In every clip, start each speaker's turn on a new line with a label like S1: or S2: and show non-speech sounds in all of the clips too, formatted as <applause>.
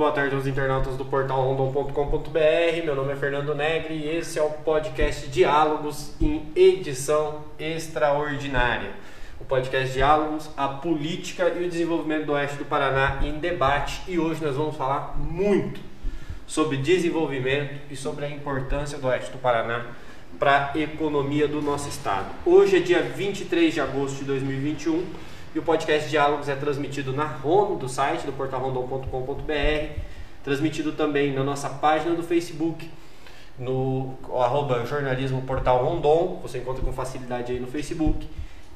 S1: boa tarde aos internautas do portal rondon.com.br. Meu nome é Fernando Negri e esse é o podcast Diálogos em edição extraordinária. O podcast Diálogos, a política e o desenvolvimento do oeste do Paraná em debate. E hoje nós vamos falar muito sobre desenvolvimento e sobre a importância do oeste do Paraná para a economia do nosso estado. Hoje é dia 23 de agosto de 2021 e o podcast Diálogos é transmitido na home do site do portalrondon.com.br, transmitido também na nossa página do Facebook, no arroba jornalismo portal Rondon, você encontra com facilidade aí no Facebook,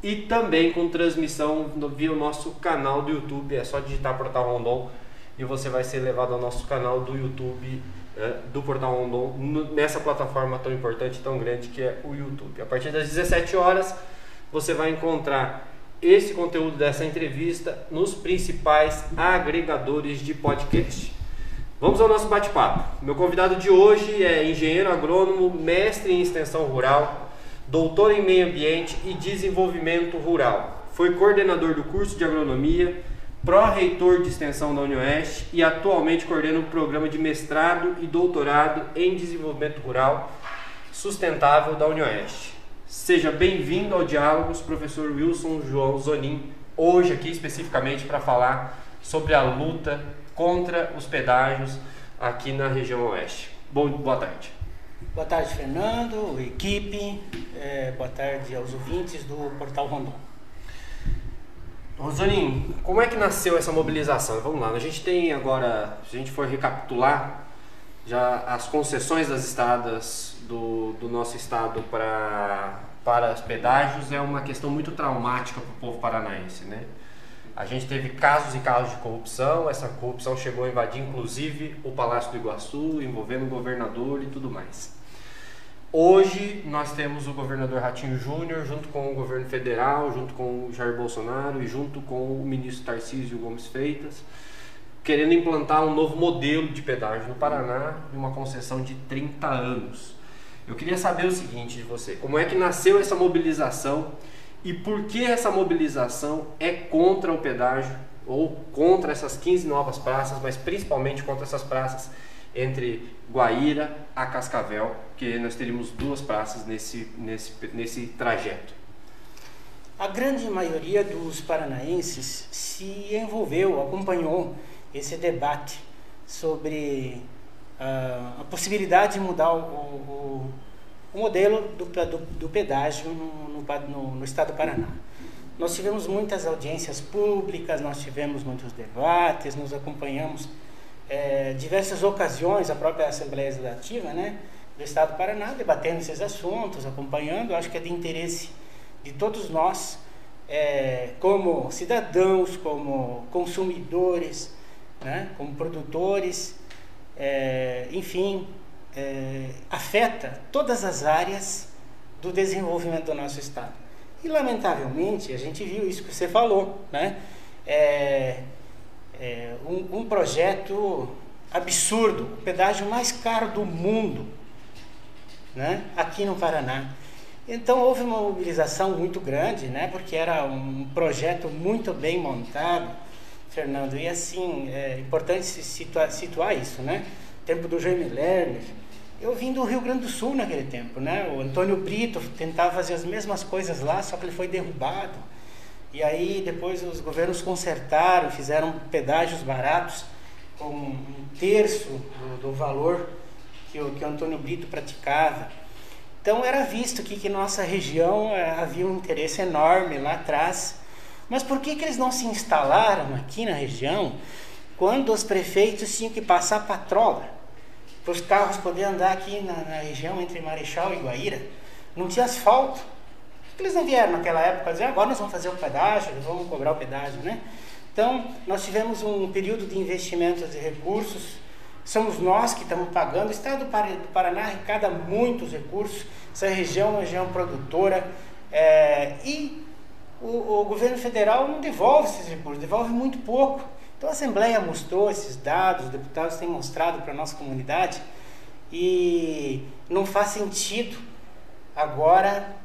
S1: e também com transmissão via o nosso canal do YouTube, é só digitar Portal Rondon e você vai ser levado ao nosso canal do YouTube é, do Portal Rondon, nessa plataforma tão importante, tão grande que é o YouTube. A partir das 17 horas você vai encontrar esse conteúdo dessa entrevista nos principais agregadores de podcast. Vamos ao nosso bate-papo. Meu convidado de hoje é engenheiro agrônomo, mestre em extensão rural, doutor em meio ambiente e desenvolvimento rural. Foi coordenador do curso de agronomia, pró-reitor de extensão da UniOeste e atualmente coordena o um programa de mestrado e doutorado em desenvolvimento rural sustentável da UniOeste. Seja bem-vindo ao Diálogos, professor Wilson João Zonin, hoje aqui especificamente para falar sobre a luta contra os pedágios aqui na região oeste. Bom, boa tarde.
S2: Boa tarde, Fernando, equipe, é, boa tarde aos ouvintes do Portal Rondon.
S1: Rosolim, como é que nasceu essa mobilização? Vamos lá, a gente tem agora, se a gente for recapitular, já as concessões das estradas do, do nosso estado para para os pedágios é uma questão muito traumática para o povo paranaense, né? A gente teve casos e casos de corrupção, essa corrupção chegou a invadir inclusive o Palácio do Iguaçu, envolvendo o governador e tudo mais. Hoje nós temos o governador Ratinho Júnior, junto com o governo federal, junto com o Jair Bolsonaro e junto com o ministro Tarcísio Gomes Freitas, querendo implantar um novo modelo de pedágio no Paraná, uma concessão de 30 anos. Eu queria saber o seguinte de você: como é que nasceu essa mobilização e por que essa mobilização é contra o pedágio ou contra essas 15 novas praças, mas principalmente contra essas praças entre Guaíra a Cascavel, que nós teríamos duas praças nesse, nesse, nesse trajeto?
S2: A grande maioria dos paranaenses se envolveu, acompanhou esse debate sobre uh, a possibilidade de mudar o, o, o modelo do, do, do pedágio no, no, no, estado do Paraná. Nós tivemos muitas audiências públicas, nós tivemos muitos debates, nos acompanhamos é, diversas ocasiões, a própria Assembleia Legislativa né, do Estado do Paraná, debatendo esses assuntos, acompanhando. Acho que é de interesse de todos nós, é, como cidadãos, como consumidores, né, como produtores, é, enfim, é, afeta todas as áreas do desenvolvimento do nosso Estado. E, lamentavelmente, a gente viu isso que você falou, né? É, é um, um, projeto absurdo, o pedágio mais caro do mundo, né? aqui no Paraná. Então houve uma mobilização muito grande, né? porque era um projeto muito bem montado, Fernando. E assim, é importante situar, situar isso, né? Tempo do Jaime Lerner. Eu vim do Rio Grande do Sul naquele tempo, né? O Antônio Brito tentava fazer as mesmas coisas lá, só que ele foi derrubado. E aí depois os governos consertaram, fizeram pedágios baratos com um terço do, do valor que o, que o Antônio Brito praticava. Então era visto aqui que nossa região é, havia um interesse enorme lá atrás mas por que, que eles não se instalaram aqui na região quando os prefeitos tinham que passar patrola para os carros poderem andar aqui na, na, região entre Marechal e Guaíra? Não tinha asfalto. Eles não vieram naquela época dizer agora nós vamos fazer o pedágio, vamos cobrar o pedágio, né? Então, nós tivemos um período de investimentos de recursos, somos nós que estamos pagando, o Estado do Paraná arrecada muitos recursos, essa região é uma região produtora, é, e o, o governo federal não devolve esses recursos, devolve muito pouco. Então a Assembleia mostrou esses dados, os deputados têm mostrado para a nossa comunidade e não faz sentido agora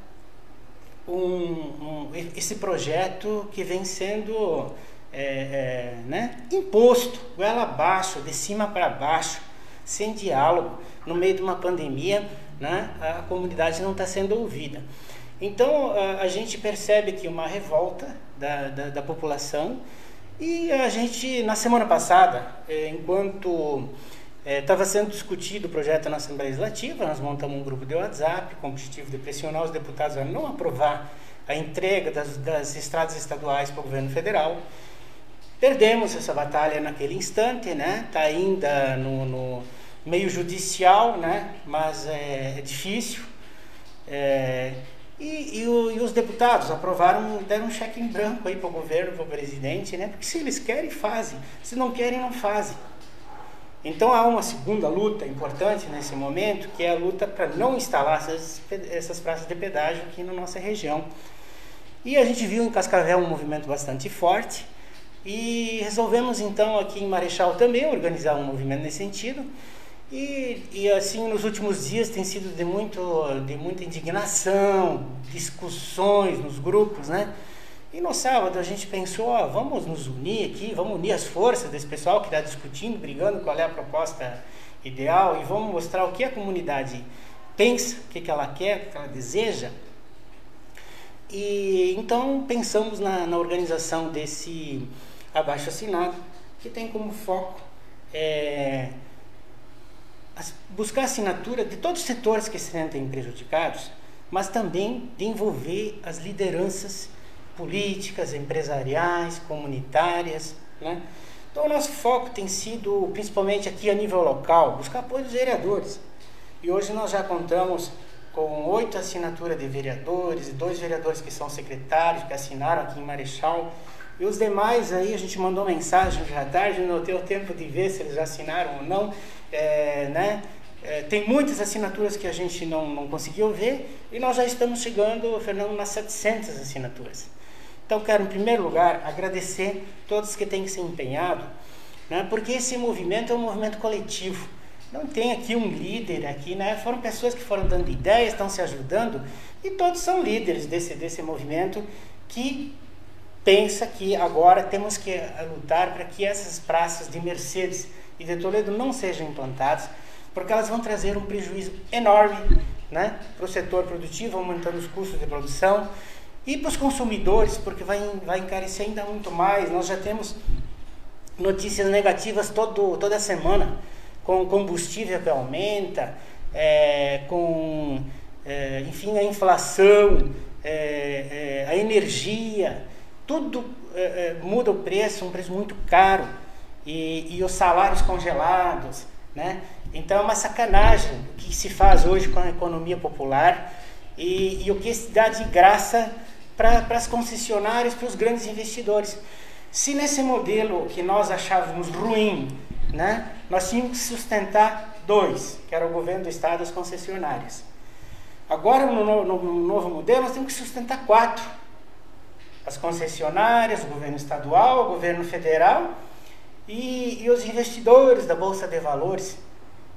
S2: um, um, esse projeto que vem sendo é, é, né, imposto, goela abaixo, de cima para baixo, sem diálogo, no meio de uma pandemia, né, a comunidade não está sendo ouvida. Então a, gente percebe que uma revolta da, da, da, população e a gente, na semana passada, é, enquanto estava é, sendo discutido o projeto na Assembleia Legislativa, nós montamos um grupo de WhatsApp com o objetivo de pressionar os deputados a não aprovar a entrega das, das estradas estaduais para o governo federal. Perdemos essa batalha naquele instante, né? Está ainda no, no, meio judicial, né? Mas é, é difícil. É, e, e, o, e, os deputados aprovaram, deram um cheque em branco aí para o governo, para o presidente, né? Porque se eles querem, fazem. Se não querem, não fazem. Então há uma segunda luta importante nesse momento, que é a luta para não instalar essas, essas praças de pedágio aqui na nossa região. E a gente viu em Cascavel um movimento bastante forte. E resolvemos então aqui em Marechal também organizar um movimento nesse sentido. E, e assim nos últimos dias tem sido de, muito, de muita indignação, discussões nos grupos, né? E no sábado a gente pensou, ó, vamos nos unir aqui, vamos unir as forças desse pessoal que está discutindo, brigando qual é a proposta ideal e vamos mostrar o que a comunidade pensa, o que, que ela quer, o que ela deseja. E então pensamos na, na organização desse abaixo assinado, que tem como foco é, buscar assinatura de todos os setores que se sentem prejudicados, mas também de envolver as lideranças políticas, empresariais, comunitárias. Né? Então, o nosso foco tem sido, principalmente aqui a nível local, buscar apoio dos vereadores. E hoje nós já contamos com oito assinaturas de vereadores dois vereadores que são secretários, que assinaram aqui em Marechal, e os demais aí, a gente mandou mensagem já tarde, não deu tempo de ver se eles assinaram ou não. É, né? É, tem muitas assinaturas que a gente não, não conseguiu ver e nós já estamos chegando, Fernando, nas 700 assinaturas. Então, quero, em primeiro lugar, agradecer todos que têm se empenhado, né? porque esse movimento é um movimento coletivo. Não tem aqui um líder aqui, né? Foram pessoas que foram dando ideias, estão se ajudando e todos são líderes desse, desse movimento que pensa que agora temos que lutar para que essas praças de Mercedes e de Toledo não sejam implantadas, porque elas vão trazer um prejuízo enorme né, para o setor produtivo, aumentando os custos de produção, e para os consumidores, porque vai, vai encarecer ainda muito mais. Nós já temos notícias negativas todo, toda semana, com combustível que aumenta, é, com, é, enfim, a inflação, é a energia tudo é, é, muda o preço, um preço muito caro, e, e os salários congelados, né? Então é uma sacanagem o que se faz hoje com a economia popular e, e o que se dá de graça para as concessionárias, para os grandes investidores. Se nesse modelo que nós achávamos ruim, né, nós tínhamos que sustentar dois, que era o governo do estado e as concessionárias. Agora, no, no, no novo modelo, nós temos que sustentar quatro as concessionárias, o governo estadual, o governo federal e, e os investidores da Bolsa de Valores.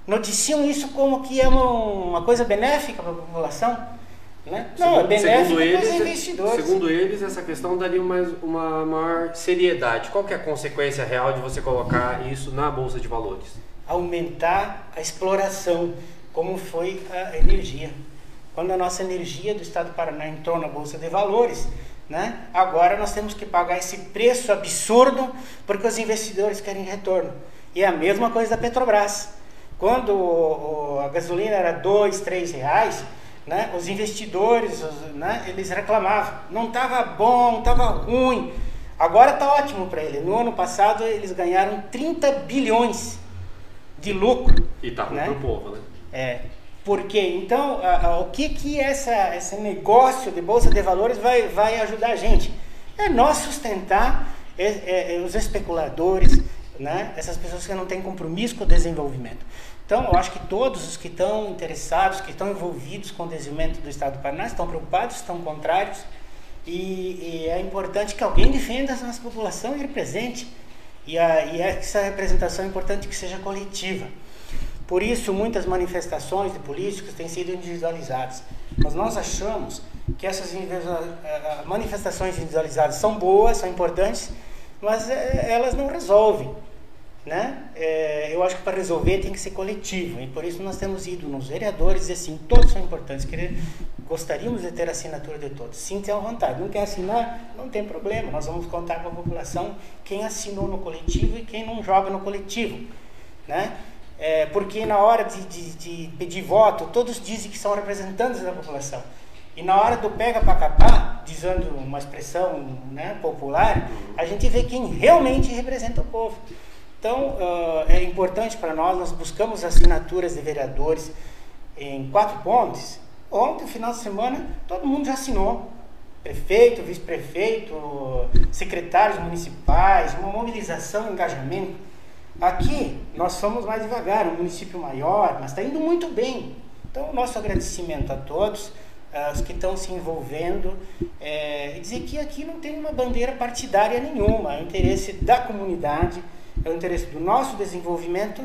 S2: Noticiam isso como que é uma, uma coisa benéfica para a população. Né? Não, é benéfico para os investidores.
S1: Segundo eles, essa questão daria uma, uma maior seriedade. Qual que é a consequência real de você colocar isso na Bolsa de Valores?
S2: Aumentar a exploração, como foi a energia. Quando a nossa energia do Estado do Paraná entrou na Bolsa de Valores, né? Agora nós temos que pagar esse preço absurdo porque os investidores querem retorno. E é a mesma coisa da Petrobras. Quando o, o, a gasolina era dois, três reais, né? os investidores os, né? eles reclamavam. Não estava bom, estava ruim. Agora está ótimo para ele. No ano passado eles ganharam 30 bilhões de lucro.
S1: E está ruim né? para o povo, né?
S2: É. Por quê? Então, a, a, o que, que essa, esse negócio de bolsa de valores vai, vai ajudar a gente? É nós sustentar é, é, é, os especuladores, né? essas pessoas que não têm compromisso com o desenvolvimento. Então, eu acho que todos os que estão interessados, que estão envolvidos com o desenvolvimento do Estado do Paraná, estão preocupados, estão contrários, e, e é importante que alguém defenda a nossa população e represente. E, a, e essa representação é importante que seja coletiva. Por isso, muitas manifestações de políticos têm sido individualizadas. Mas nós achamos que essas eh, eh, manifestações individualizadas são boas, são importantes, mas é, elas não resolvem. Né? É, eu acho que para resolver tem que ser coletivo e por isso nós temos ido nos vereadores e assim, todos são importantes. Querer, gostaríamos de ter a assinatura de todos. Sim, tem vontade. Não quer assinar? Não tem problema. Nós vamos contar com a população quem assinou no coletivo e quem não joga no coletivo. Né? É, porque na hora de, de, de pedir voto, todos dizem que são representantes da população. E na hora do pega para capar, dizendo uma expressão né, popular, a gente vê quem realmente representa o povo. Então, uh, é importante para nós, nós buscamos assinaturas de vereadores em quatro pontes. Ontem, final de semana, todo mundo já assinou. Prefeito, vice-prefeito, secretários municipais, uma mobilização, um engajamento. Aqui, nós somos mais devagar, um município maior, mas está indo muito bem. Então, nosso agradecimento a todos os que estão se envolvendo, é, e dizer que aqui não tem uma bandeira partidária nenhuma, é o interesse da comunidade, é o interesse do nosso desenvolvimento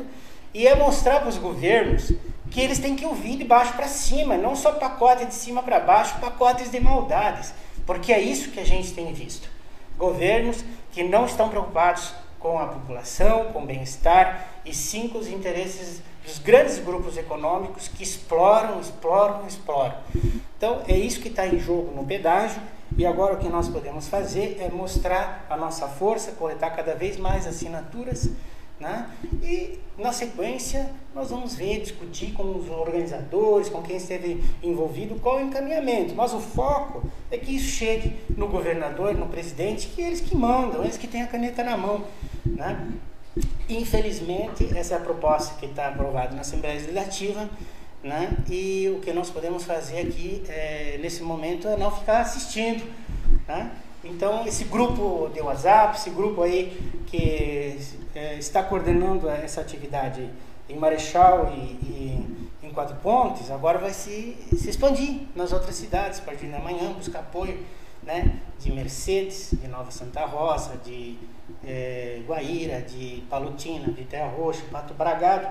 S2: e é mostrar para os governos que eles têm que ouvir de baixo para cima, não só pacote de cima para baixo, pacotes de maldades, porque é isso que a gente tem visto. Governos que não estão preocupados com a população, com o bem-estar, e sim com os interesses dos grandes grupos econômicos que exploram, exploram, exploram. Então, é isso que está em jogo no pedágio, e agora o que nós podemos fazer é mostrar a nossa força, coletar cada vez mais assinaturas, né? e na sequência nós vamos ver, discutir com os organizadores, com quem esteve envolvido, qual é o encaminhamento. Mas o foco é que isso chegue no governador, no presidente, que eles que mandam, eles que têm a caneta na mão. Né? Infelizmente, essa é a proposta que está aprovada na Assembleia Legislativa, né? e o que nós podemos fazer aqui é, nesse momento é não ficar assistindo. Né? Então, esse grupo de WhatsApp, esse grupo aí que é, está coordenando essa atividade em Marechal e, e, em Quatro Pontes, agora vai se, se expandir nas outras cidades, a partir da manhã, buscar apoio né, de Mercedes, de Nova Santa Rosa, de é, Guaíra, de Palutina, de Terra Roxa, Pato Bragado,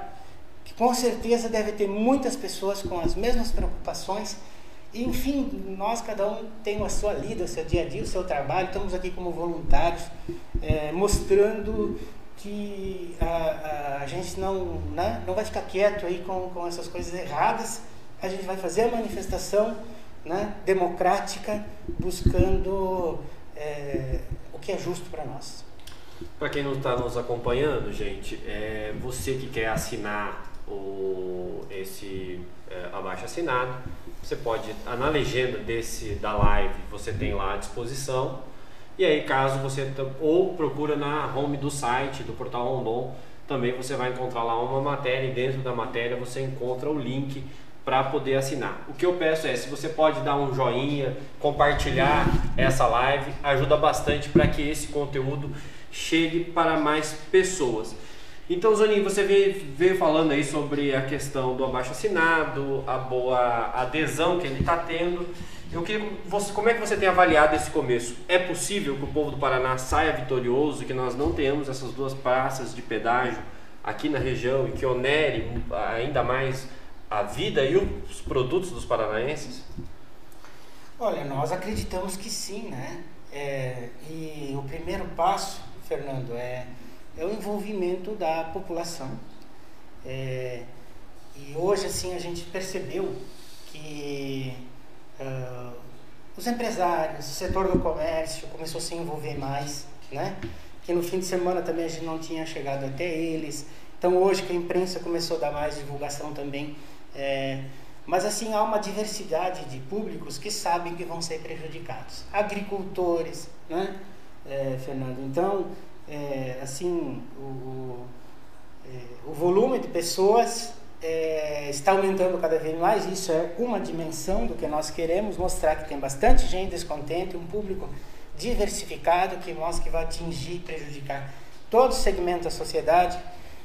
S2: que com certeza deve ter muitas pessoas com as mesmas preocupações. Enfim, nós cada um tem a sua lida, o seu dia a dia, o seu trabalho. Estamos aqui como voluntários, é, mostrando que a, a, a, gente não, né, não vai ficar quieto aí com, com essas coisas erradas. A gente vai fazer a manifestação né, democrática, buscando é, o que é justo para nós.
S1: Para quem não está nos acompanhando, gente, é, você que quer assinar o, esse é, abaixo assinado, você pode, na legenda desse da live, você tem lá à disposição. E aí, caso você ou procura na home do site do portal Rondon, também você vai encontrar lá uma matéria e dentro da matéria você encontra o link para poder assinar. O que eu peço é, se você pode dar um joinha, compartilhar essa live, ajuda bastante para que esse conteúdo chegue para mais pessoas. Então, Zoninho, você veio, veio, falando aí sobre a questão do abaixo assinado, a boa adesão que ele está tendo. Eu queria você, como é que você tem avaliado esse começo? É possível que o povo do Paraná saia vitorioso, que nós não tenhamos essas duas praças de pedágio aqui na região e que onere ainda mais a vida e os produtos dos paranaenses?
S2: Olha, nós acreditamos que sim, né? É, e o primeiro passo, Fernando, é, é o envolvimento da população. É, e hoje, assim, a gente percebeu que uh, os empresários, o setor do comércio começou a se envolver mais, né? Que no fim de semana também a gente não tinha chegado até eles. Então hoje que a imprensa começou a dar mais divulgação também. É, mas assim há uma diversidade de públicos que sabem que vão ser prejudicados. Agricultores, né, é, Fernando? Então, é, assim, o, é, o volume de pessoas é, está aumentando cada vez mais. Isso é uma dimensão do que nós queremos mostrar que tem bastante gente descontente, um público diversificado que mostra que vai atingir e prejudicar todo o segmento da sociedade,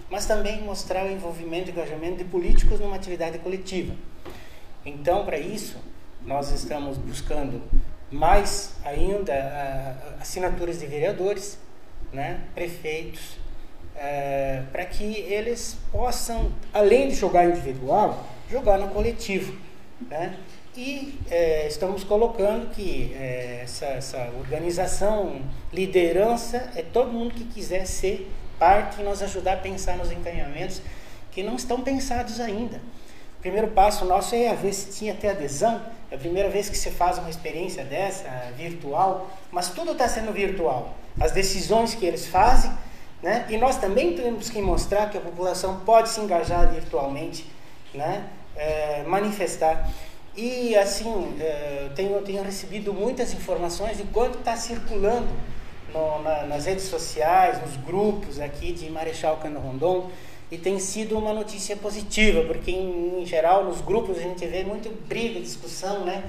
S2: mas também mostrar o envolvimento e engajamento de políticos numa atividade coletiva. Então, para isso, nós estamos buscando mais ainda assinaturas de vereadores, né, prefeitos, é, para que eles possam, além de jogar individual, jogar no coletivo. Né? e é, estamos colocando que é, essa, essa, organização, liderança, é todo mundo que quiser ser parte e nos ajudar a pensar nos encaminhamentos que não estão pensados ainda. O primeiro passo nosso é ver se tinha até adesão. É a primeira vez que você faz uma experiência dessa, virtual, mas tudo está sendo virtual. As decisões que eles fazem, né? e nós também temos que mostrar que a população pode se engajar virtualmente, né? É, manifestar. E assim, é, tenho, tenho recebido muitas informações de quanto está circulando no, na, nas redes sociais, nos grupos aqui de Marechal Cano Rondon, e tem sido uma notícia positiva, porque em, em, geral nos grupos a gente vê muito briga, discussão, né?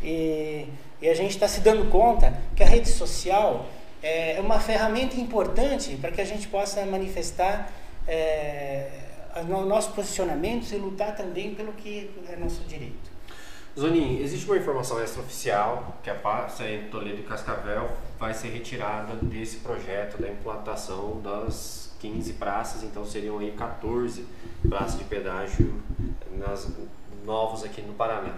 S2: E, e a gente está se dando conta que a rede social é uma ferramenta importante para que a gente possa manifestar é, nossos posicionamentos e lutar também pelo que é nosso direito.
S1: Zonin, existe uma informação extraoficial que a praça em Toledo e Cascavel vai ser retirada desse projeto da implantação das 15 praças, então seriam aí 14 praças de pedágio nas, novos aqui no Paraná.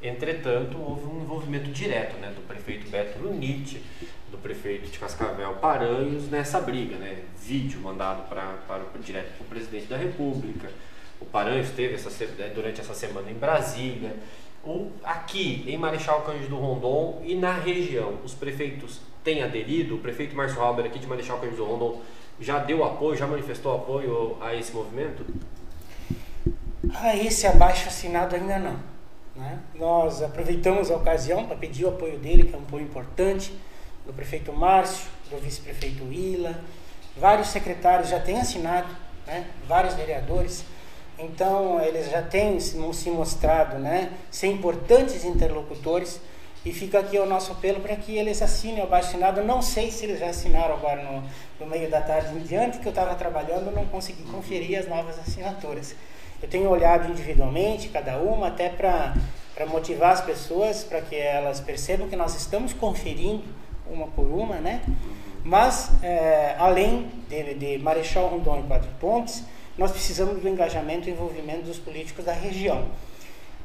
S1: Entretanto, houve um envolvimento direto né, do prefeito Beto Lunite, do prefeito de Cascavel Paranhos nessa briga, né? Vídeo mandado pra, para, direto para o presidente da República. O Paranhos esteve essa, durante essa semana em Brasília o, aqui em Marechal Cândido Rondon e na região, os prefeitos têm aderido? O prefeito Márcio Halber aqui de Marechal Cândido Rondon já deu apoio, já manifestou apoio a esse movimento?
S2: A esse abaixo assinado ainda não. Né? Nós aproveitamos a ocasião para pedir o apoio dele, que é um apoio importante, do prefeito Márcio, do vice-prefeito Willa, vários secretários já têm assinado, né? vários vereadores. Então, eles já têm se mostrado né, ser importantes interlocutores e fica aqui o nosso apelo para que eles assinem o abaixo assinado. Não sei se eles já assinaram agora no, no meio da tarde em diante, que eu estava trabalhando, não consegui conferir as novas assinaturas. Eu tenho olhado individualmente cada uma, até para motivar as pessoas, para que elas percebam que nós estamos conferindo uma por uma, né? Mas, é, além de, de Marechal Rondon e Quatro Pontes, nós precisamos do engajamento e envolvimento dos políticos da região.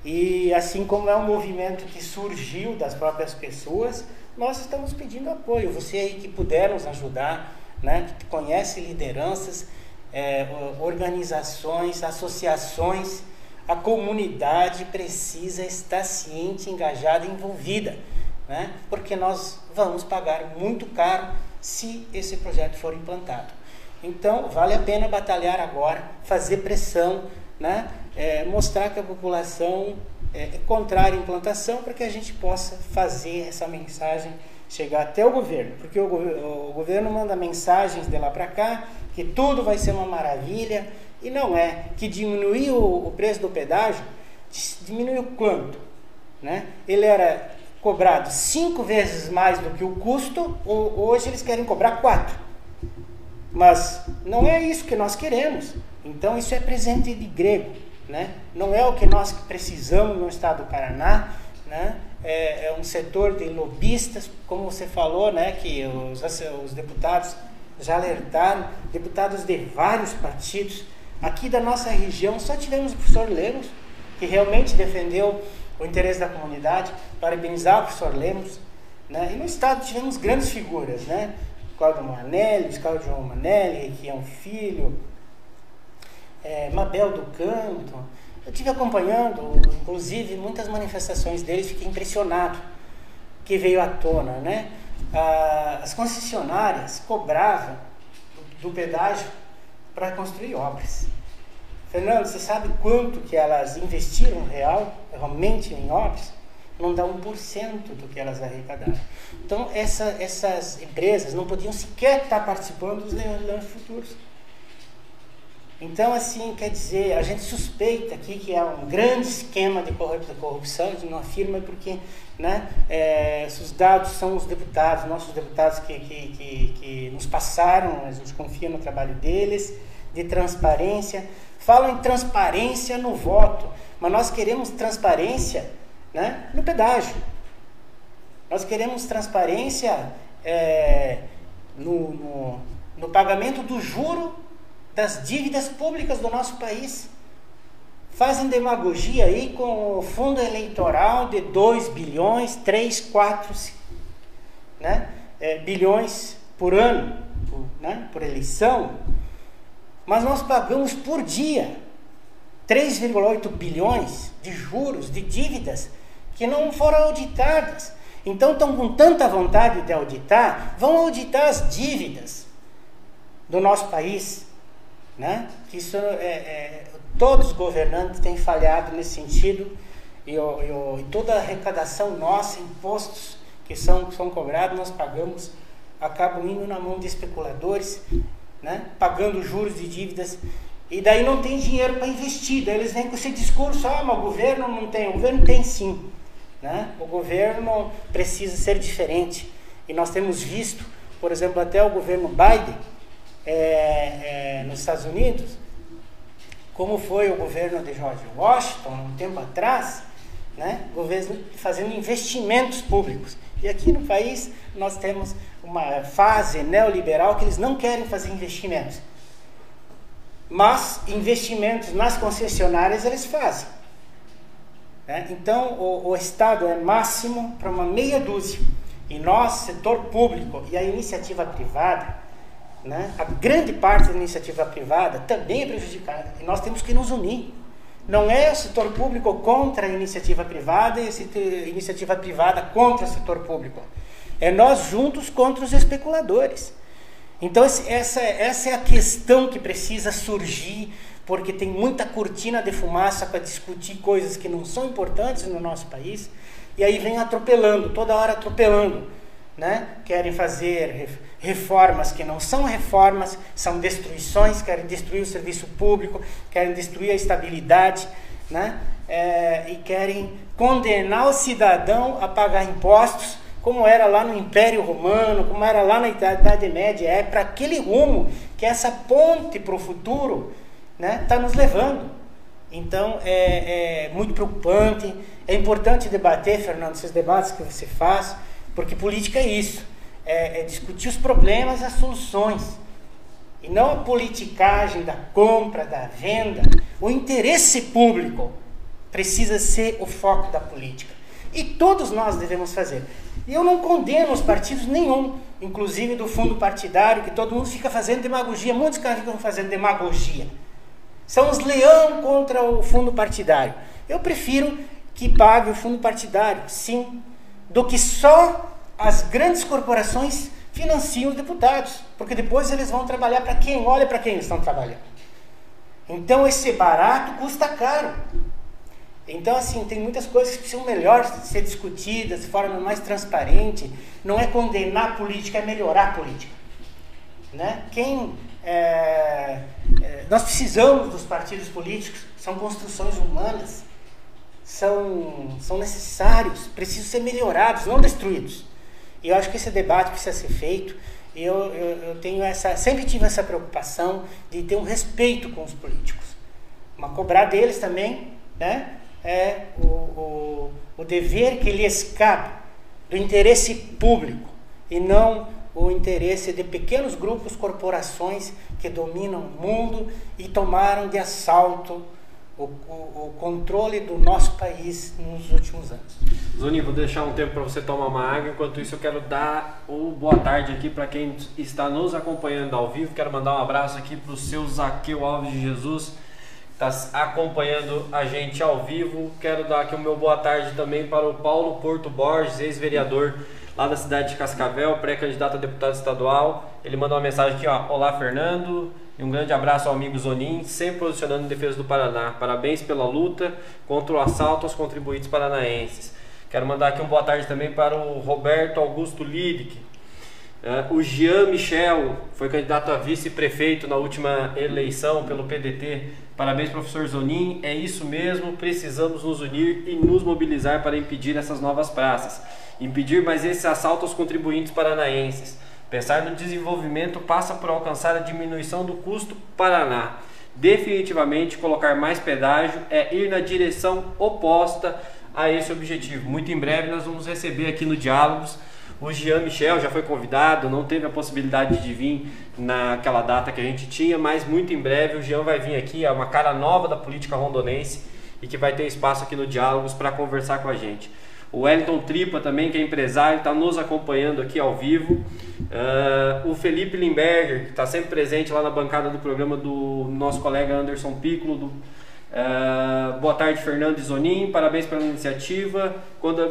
S2: E assim como é um movimento que surgiu das próprias pessoas, nós estamos pedindo apoio. Você aí que puder nos ajudar, né, que conhece lideranças, é, organizações, associações, a comunidade precisa estar ciente, engajada, envolvida, né, porque nós vamos pagar muito caro se esse projeto for implantado. Então, vale a pena batalhar agora, fazer pressão, né? É, mostrar que a população é, é contrária à implantação para que a gente possa fazer essa mensagem chegar até o governo. Porque o, o governo manda mensagens de lá para cá que tudo vai ser uma maravilha e não é. Que diminuiu o, o preço do pedágio, diminuiu quanto? Né? Ele era cobrado cinco vezes mais do que o custo, hoje eles querem cobrar quatro. Mas não é isso que nós queremos. Então isso é presente de grego, né? Não é o que nós precisamos no estado do Paraná, né? É, é um setor de lobistas, como você falou, né? Que os, os deputados já alertaram, deputados de vários partidos. Aqui da nossa região só tivemos o professor Lemos, que realmente defendeu o interesse da comunidade, parabenizar o professor Lemos. Né? E no estado tivemos grandes figuras, né? Cláudio Manelli, Cláudio João Manelli, um filho, é, Mabel do Canto. Eu tive acompanhando, inclusive, muitas manifestações deles, fiquei impressionado que veio à tona, né? Ah, as concessionárias cobravam do, pedágio para construir obras. Fernando, você sabe quanto que elas investiram real, realmente em obras? não dá 1% do que elas arrecadaram. Então, essa, essas empresas não podiam sequer estar participando dos leilões futuros. Então, assim, quer dizer, a gente suspeita aqui que é um grande esquema de corrupção, a gente não afirma porque né, é, os dados são os deputados, nossos deputados que, que, que, que nos passaram, a gente confia no trabalho deles, de transparência. Falam em transparência no voto, mas nós queremos transparência né, no pedágio. Nós queremos transparência é, no, no, no pagamento do juro das dívidas públicas do nosso país. fazem demagogia aí com o fundo eleitoral de 2 bilhões, 3, 4 né, é, bilhões por ano, por, né, por eleição, mas nós pagamos por dia 3,8 bilhões de juros, de dívidas que não foram auditadas. Então estão com tanta vontade de auditar, vão auditar as dívidas do nosso país, né? Isso é, é, todos os governantes têm falhado nesse sentido e, e, e, toda a arrecadação nossa, impostos que são, são cobrados, nós pagamos, acabam indo na mão de especuladores, né? Pagando juros de dívidas e daí não tem dinheiro para investir. Daí eles vêm com esse discurso: ah, mas o governo não tem. O governo tem sim. Né? O governo precisa ser diferente. E nós temos visto, por exemplo, até o governo Biden é, é, nos Estados Unidos, como foi o governo de George Washington, um tempo atrás, né? governo fazendo investimentos públicos. E aqui no país nós temos uma fase neoliberal que eles não querem fazer investimentos. Mas investimentos nas concessionárias eles fazem. Né? Então, o, o Estado é máximo para uma meia dúzia. E nós, setor público e a iniciativa privada, né? a grande parte da iniciativa privada também é prejudicada. E nós temos que nos unir. Não é o setor público contra a iniciativa privada e a iniciativa privada contra o setor público. É nós juntos contra os especuladores. Então, essa, essa é a questão que precisa surgir porque tem muita cortina de fumaça para discutir coisas que não são importantes no nosso país, e aí vem atropelando, toda hora atropelando. Né? Querem fazer reformas que não são reformas, são destruições, querem destruir o serviço público, querem destruir a estabilidade, né? É, e querem condenar o cidadão a pagar impostos, como era lá no Império Romano, como era lá na Idade Média, é para aquele rumo que essa ponte para o futuro né, está nos levando. Então é, é, muito preocupante. É importante debater, Fernando, esses debates que você faz, porque política é isso: é, é discutir os problemas as soluções. E não a politicagem da compra, da venda. O interesse público precisa ser o foco da política. E todos nós devemos fazer. E eu não condeno os partidos nenhum, inclusive do fundo partidário, que todo mundo fica fazendo demagogia. Muitos caras ficam fazendo demagogia. São os leão contra o fundo partidário. Eu prefiro que pague o fundo partidário, sim, do que só as grandes corporações financiam os deputados, porque depois eles vão trabalhar para quem? Olha para quem eles estão trabalhando. Então esse barato custa caro. Então, assim, tem muitas coisas que precisam melhor ser discutidas de forma mais transparente. Não é condenar a política, é melhorar a política. Né? Quem é, é, nós precisamos dos partidos políticos, são construções humanas, são, são necessários, precisam ser melhorados, não destruídos. E eu acho que esse debate precisa ser feito. Eu, eu, eu, tenho essa, sempre tive essa preocupação de ter um respeito com os políticos. Uma cobrar deles também, né? É o, o, o dever que lhes cabe do interesse público e não o interesse de pequenos grupos, corporações que dominam o mundo e tomaram de assalto o, o, controle do nosso país nos últimos anos.
S1: Zoni, vou deixar um tempo para você tomar uma água. Enquanto isso, eu quero dar o boa tarde aqui para quem está nos acompanhando ao vivo. Quero mandar um abraço aqui para o seu Zaqueu Alves de Jesus, que está acompanhando a gente ao vivo. Quero dar aqui o meu boa tarde também para o Paulo Porto Borges, ex-vereador lá da cidade de Cascavel, pré-candidato a deputado estadual. Ele mandou uma mensagem aqui, ó. Olá, Fernando. E um grande abraço ao amigo Zonin, sempre posicionando em defesa do Paraná. Parabéns pela luta contra o assalto aos contribuintes paranaenses. Quero mandar aqui um boa tarde também para o Roberto Augusto Lidic. Uh, o Jean Michel foi candidato a vice-prefeito na última eleição pelo PDT. Parabéns, professor Zonin. É isso mesmo, precisamos nos unir e nos mobilizar para impedir essas novas praças impedir mais esse assalto aos contribuintes paranaenses. Pensar no desenvolvimento passa por alcançar a diminuição do custo Paraná. Definitivamente, colocar mais pedágio é ir na direção oposta a esse objetivo. Muito em breve nós vamos receber aqui no Diálogos O Jean Michel já foi convidado, não teve a possibilidade de vir naquela data que a gente tinha, mas muito em breve o Jean vai vir aqui, é uma cara nova da política rondonense e que vai ter espaço aqui no Diálogos para conversar com a gente. O Wellington Tripa também, que é empresário, está nos acompanhando aqui ao vivo. Uh, o Felipe Limberger, que está sempre presente lá na bancada do programa do nosso colega Anderson Piccolo, do Uh, boa tarde, Fernando Zonin. Parabéns pela iniciativa. Quando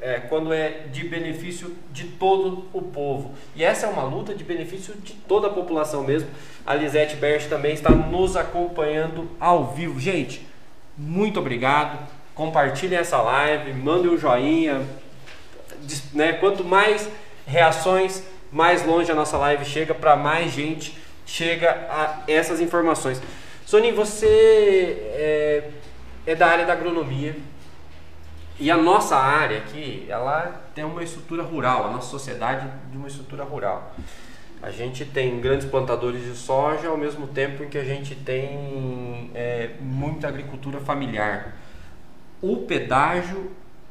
S1: é, quando é, de benefício de todo o povo. E essa é uma luta de benefício de toda a população mesmo. A Lisete Berch também está nos acompanhando ao vivo. Gente, muito obrigado. Compartilhem essa live, mandem um joinha. Né? Quanto mais reações, mais longe a nossa live chega, para mais gente chega a essas informações. Sony, você é, é, da área da agronomia e a nossa área aqui, ela tem uma estrutura rural, a nossa sociedade de uma estrutura rural. A gente tem grandes plantadores de soja ao mesmo tempo em que a gente tem é, muita agricultura familiar. O pedágio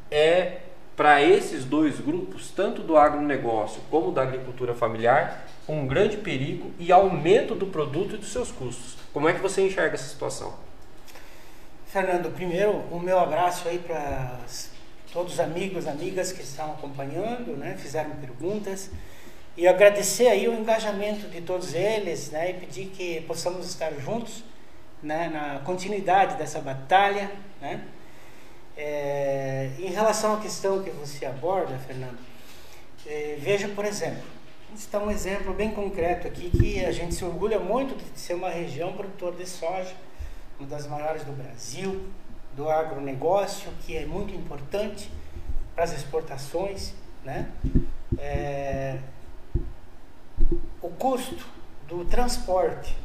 S1: é para esses dois grupos, tanto do agronegócio como da agricultura familiar, um grande perigo e aumento do produto e dos seus custos. Como é que você enxerga essa situação?
S2: Fernando, primeiro, o meu abraço aí para todos os amigos, amigas que estão acompanhando, né, fizeram perguntas e agradecer aí o engajamento de todos eles, né, e pedir que possamos estar juntos, né, na continuidade dessa batalha, né. É, em relação à questão que você aborda, Fernando, é, veja por exemplo, está um exemplo bem concreto aqui que a gente se orgulha muito de ser uma região produtora de soja, uma das maiores do Brasil, do agronegócio, que é muito importante para as exportações, né? É, o custo do transporte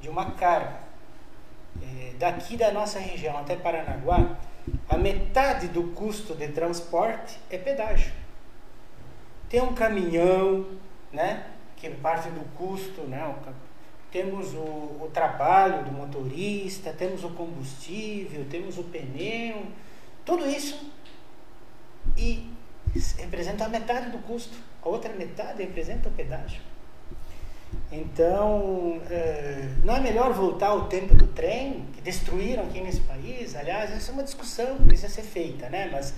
S2: de uma carga é, daqui da nossa região até Paranaguá, a metade do custo de transporte é pedágio. Tem um caminhão, né? que parte do custo, né? temos o, o, trabalho do motorista, temos o combustível, temos o pneu, tudo isso e representa a metade do custo, a outra metade representa o pedágio. Então, é, não é melhor voltar ao tempo do trem, que destruíram aqui nesse país? Aliás, essa é uma discussão que precisa ser feita, né? mas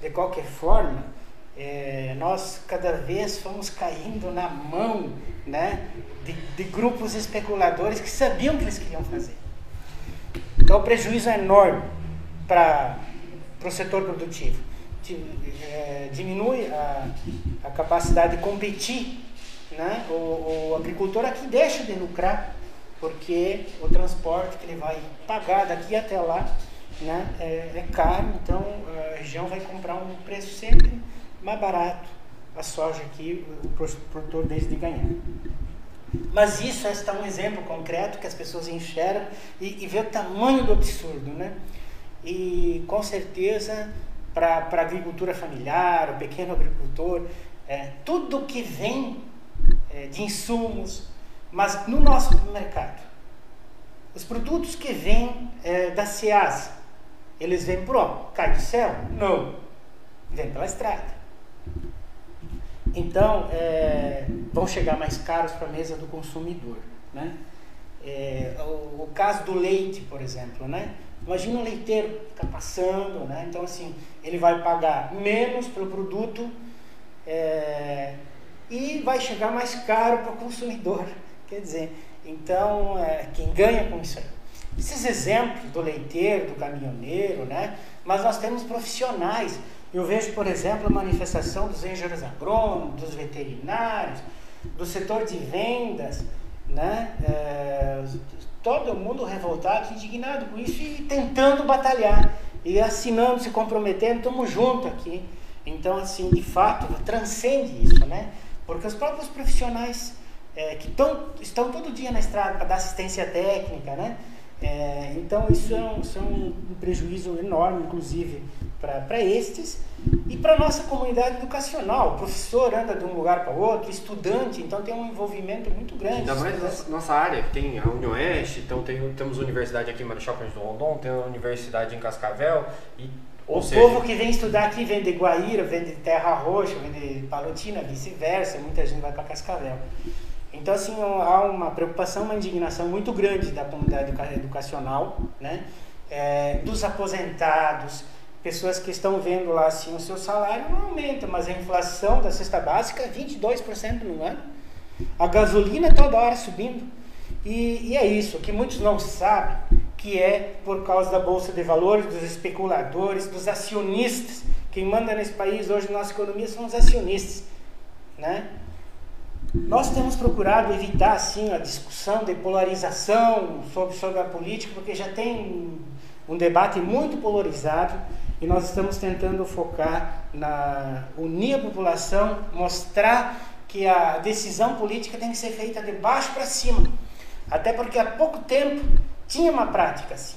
S2: de qualquer forma, é, nós cada vez fomos caindo na mão né, de, de, grupos especuladores que sabiam o que eles queriam fazer. Então o prejuízo é enorme para o setor produtivo. É, diminui a, a, capacidade de competir. Né? O, o agricultor aqui deixa de lucrar porque o transporte que ele vai pagar daqui até lá né, é, é caro, então a região vai comprar um preço sempre mais barato a soja que o produtor deixa de ganhar. Mas isso é um exemplo concreto que as pessoas enxergam e, e vê o tamanho do absurdo, né? E com certeza para a agricultura familiar, o pequeno agricultor, é, tudo que vem de insumos, mas no nosso mercado, os produtos que vêm é, da SEASA, eles vêm por onde? Cai do céu? Não. Vem pela estrada. Então, é, vão chegar mais caros para a mesa do consumidor. Né? É, o, o, caso do leite, por exemplo, né? Imagina um leiteiro ficar passando, né? Então, assim, ele vai pagar menos pelo produto é, e vai chegar mais caro para o consumidor. Quer dizer, então, é, quem ganha com isso aí? Esses exemplos do leiteiro, do caminhoneiro, né? Mas nós temos profissionais eu vejo, por exemplo, a manifestação dos engenheiros agrônomos, dos veterinários, do setor de vendas, né? É, todo mundo revoltado, indignado com isso e tentando batalhar e assinando, se comprometendo, estamos juntos aqui. Então, assim, de fato, transcende isso, né? Porque os próprios profissionais é, que tão, estão todo dia na estrada para dar assistência técnica, né? É, então, isso é, um, isso é um prejuízo enorme, inclusive, para estes e para a nossa comunidade educacional. O professor anda de um lugar para outro, estudante, então tem um envolvimento muito grande.
S1: Ainda mais nossa, nossa área, que tem a Unioeste, então tem, temos universidade aqui em Marechal Cândido Rondon, tem a universidade em Cascavel, e Ou
S2: o
S1: seja-
S2: povo que vem estudar aqui vem de Guaíra, vem de Terra Roxa, vem de Palotina, vice-versa, muita gente vai para Cascavel. Então, assim, há uma preocupação, uma indignação muito grande da comunidade educa- educacional, né? É, dos aposentados, pessoas que estão vendo lá, assim, o seu salário não aumenta, mas a inflação da cesta básica é 22% no ano. A gasolina toda hora subindo. E, e é isso, que muitos não sabem, que é por causa da Bolsa de Valores, dos especuladores, dos acionistas. Quem manda nesse país hoje na nossa economia são os acionistas. Né? Nós temos procurado evitar assim a discussão de polarização sobre, sobre a política, porque já tem um debate muito polarizado e nós estamos tentando focar na unir a população, mostrar que a decisão política tem que ser feita de baixo para cima. Até porque há pouco tempo tinha uma prática assim.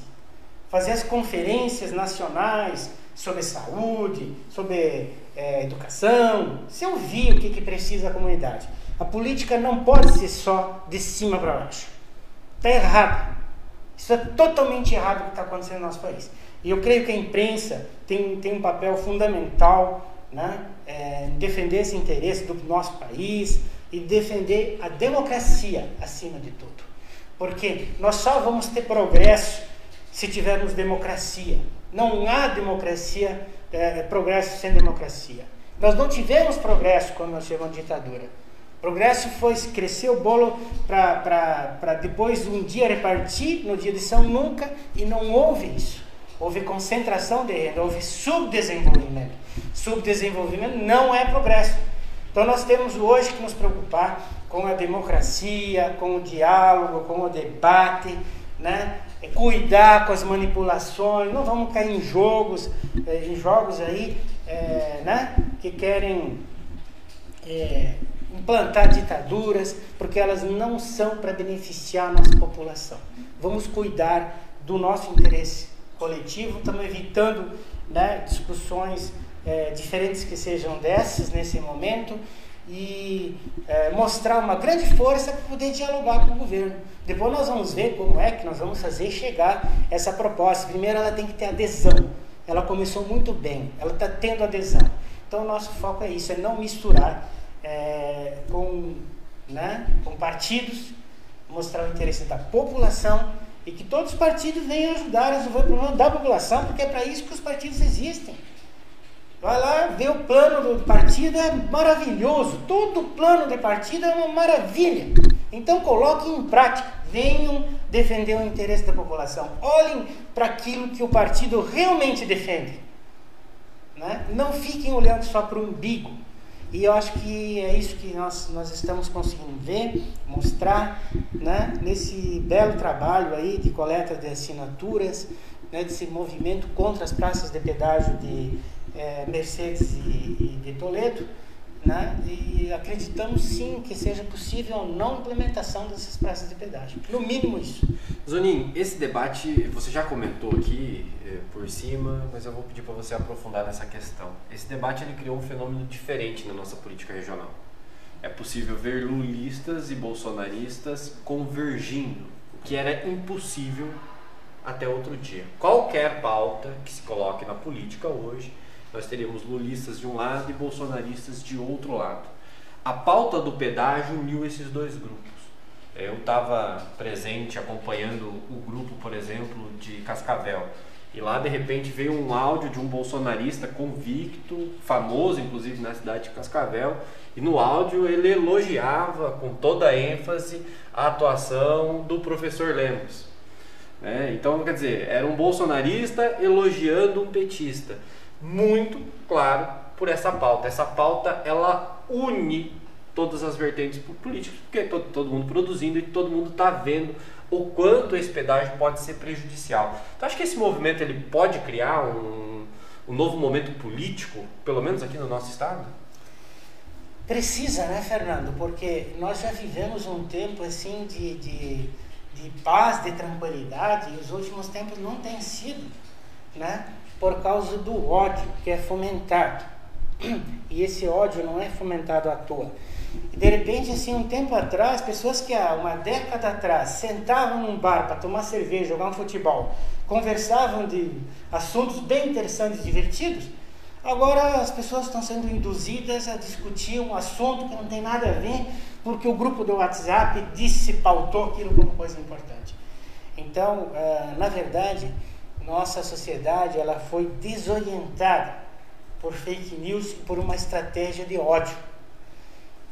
S2: Fazer as conferências nacionais sobre saúde, sobre eh, educação, se ouvir o que, que precisa a comunidade. A política não pode ser só de cima para baixo. Está errado. Isso é totalmente errado o que está acontecendo no nosso país. E eu creio que a imprensa tem, tem um papel fundamental né, é, defender esse interesse do nosso país e defender a democracia acima de tudo. Porque nós só vamos ter progresso se tivermos democracia. Não há democracia, é, progresso sem democracia. Nós não tivemos progresso quando nós tivemos ditadura. Progresso foi crescer o bolo para depois um dia repartir, no dia de São nunca, e não houve isso. Houve concentração de renda, houve subdesenvolvimento. Subdesenvolvimento não é progresso. Então nós temos hoje que nos preocupar com a democracia, com o diálogo, com o debate, né? É cuidar com as manipulações, não vamos cair em jogos, eh, em jogos aí, eh, né? Que querem eh, implantar ditaduras, porque elas não são para beneficiar a nossa população. Vamos cuidar do nosso interesse coletivo, estamos evitando né, discussões é, diferentes que sejam dessas nesse momento e é, mostrar uma grande força para poder dialogar com o governo. Depois nós vamos ver como é que nós vamos fazer chegar essa proposta. Primeiro ela tem que ter adesão. Ela começou muito bem, ela está tendo adesão. Então o nosso foco é isso, é não misturar é, com, né, com partidos, mostrar o interesse da população e que todos os partidos venham ajudar a resolver o problema da população, porque é para isso que os partidos existem. Vai lá, vê o plano do partido, é maravilhoso. Todo plano de partido é uma maravilha. Então coloquem em prática, venham defender o interesse da população. Olhem para aquilo que o partido realmente defende. Né? Não fiquem olhando só para o umbigo. E eu acho que é isso que nós, nós estamos conseguindo ver, mostrar, né? nesse belo trabalho aí de coleta de assinaturas, né? desse movimento contra as praças de pedágio de é, Mercedes e, e, de Toledo. Né? E acreditamos sim que seja possível a não implementação dessas praças de pedágio. No mínimo isso.
S1: Zonin, esse debate você já comentou aqui eh, por cima, mas eu vou pedir para você aprofundar nessa questão. Esse debate ele criou um fenômeno diferente na nossa política regional. É possível ver lulistas e bolsonaristas convergindo, o que era impossível até outro dia. Qualquer pauta que se coloque na política hoje, nós teríamos lulistas de um lado e bolsonaristas de outro lado. A pauta do pedágio uniu esses dois grupos. Eu estava presente acompanhando o grupo, por exemplo, de Cascavel. E lá, de repente, veio um áudio de um bolsonarista convicto, famoso inclusive na cidade de Cascavel. E no áudio ele elogiava com toda ênfase a atuação do professor Lemos. É, então, quer dizer, era um bolsonarista elogiando um petista. Muito claro por essa pauta. Essa pauta ela une todas as vertentes políticas, porque todo, todo mundo produzindo e todo mundo está vendo o quanto esse pedágio pode ser prejudicial. Então, acho que esse movimento ele pode criar um, um novo momento político, pelo menos aqui no nosso estado?
S2: Precisa, né, Fernando? Porque nós já vivemos um tempo assim de, de, de paz, de tranquilidade, e os últimos tempos não têm sido, né? Por causa do ódio que é fomentado. <clears throat> E esse ódio não é fomentado à toa. De repente, assim, um tempo atrás, pessoas que há uma década atrás sentavam num bar para tomar cerveja, jogar um futebol, conversavam de assuntos bem interessantes divertidos, agora as pessoas estão sendo induzidas a discutir um assunto que não tem nada a ver, porque o grupo do WhatsApp disse, pautou aquilo como coisa importante. Então, uh, na verdade, nossa sociedade ela foi desorientada por fake news e por uma estratégia de ódio.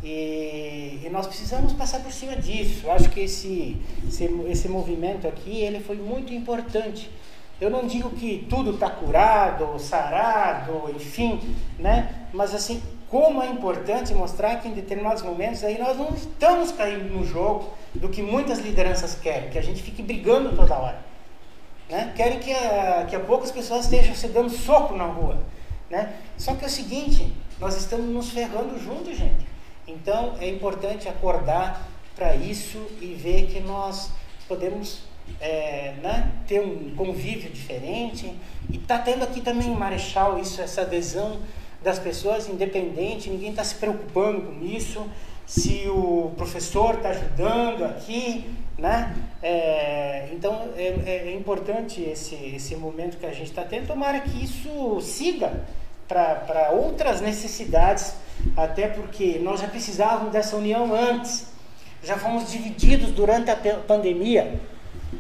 S2: E, e, nós precisamos passar por cima disso. Eu acho que esse, esse, esse movimento aqui ele foi muito importante. Eu não digo que tudo está curado, sarado, enfim, né? Mas assim, como é importante mostrar que em determinados momentos aí nós não estamos caindo no jogo do que muitas lideranças querem, que a gente fique brigando toda hora. Né? Querem que a, que a poucas pessoas estejam se dando soco na rua. Né? Só que é o seguinte, nós estamos nos ferrando juntos, gente. Então é importante acordar para isso e ver que nós podemos é, né, ter um convívio diferente. E está tendo aqui também em Marechal isso, essa adesão das pessoas, independente, ninguém está se preocupando com isso, se o professor está ajudando aqui, né? É, então é, é, é, importante esse, esse momento que a gente está tendo, tomara que isso siga para outras necessidades até porque nós já precisávamos dessa união antes. Já fomos divididos durante a pandemia.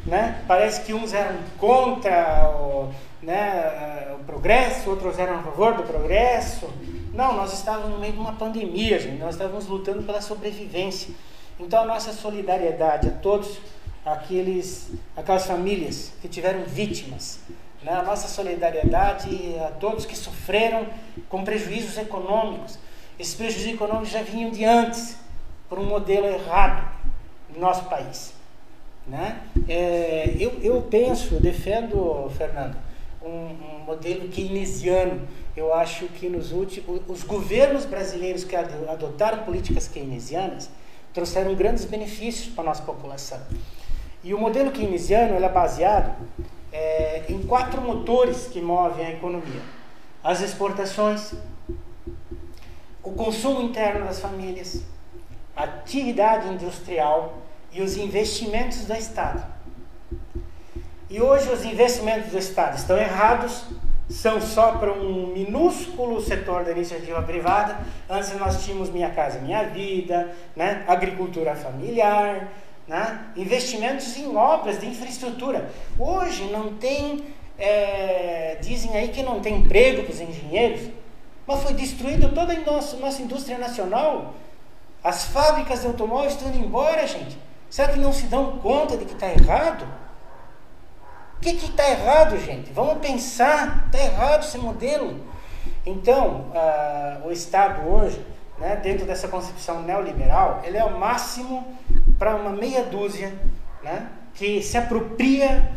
S2: Né? Parece que uns eram contra o, né, o progresso, outros eram a favor do progresso. Não, nós estávamos no meio de uma pandemia, gente. Nós estávamos lutando pela sobrevivência. Então a nossa solidariedade a todos aqueles, aquelas famílias que tiveram vítimas, né? a nossa solidariedade a todos que sofreram com prejuízos econômicos, esses prejuízos econômicos já vinham de antes, por um modelo errado no nosso país. Né? É, eu, eu penso, eu defendo, Fernando, um, um, modelo keynesiano. Eu acho que nos últimos, os governos brasileiros que adotaram políticas keynesianas trouxeram grandes benefícios para a nossa população. E o modelo keynesiano é baseado é, em quatro motores que movem a economia: as exportações, o consumo interno das famílias, a atividade industrial e os investimentos do Estado. E hoje os investimentos do Estado estão errados, são só para um minúsculo setor da iniciativa privada. Antes nós tínhamos Minha Casa Minha Vida, né? agricultura familiar, né? investimentos em obras de infraestrutura. Hoje não tem, é, dizem aí que não tem emprego para os engenheiros, mas foi destruída toda a nossa, nossa indústria nacional. As fábricas de automóveis estão indo embora, gente. Será que não se dão conta de que está errado? Que está errado, gente? Vamos pensar, está errado esse modelo. Então, o Estado hoje, né, dentro dessa concepção neoliberal, ele é o máximo para uma meia dúzia né, que se apropria,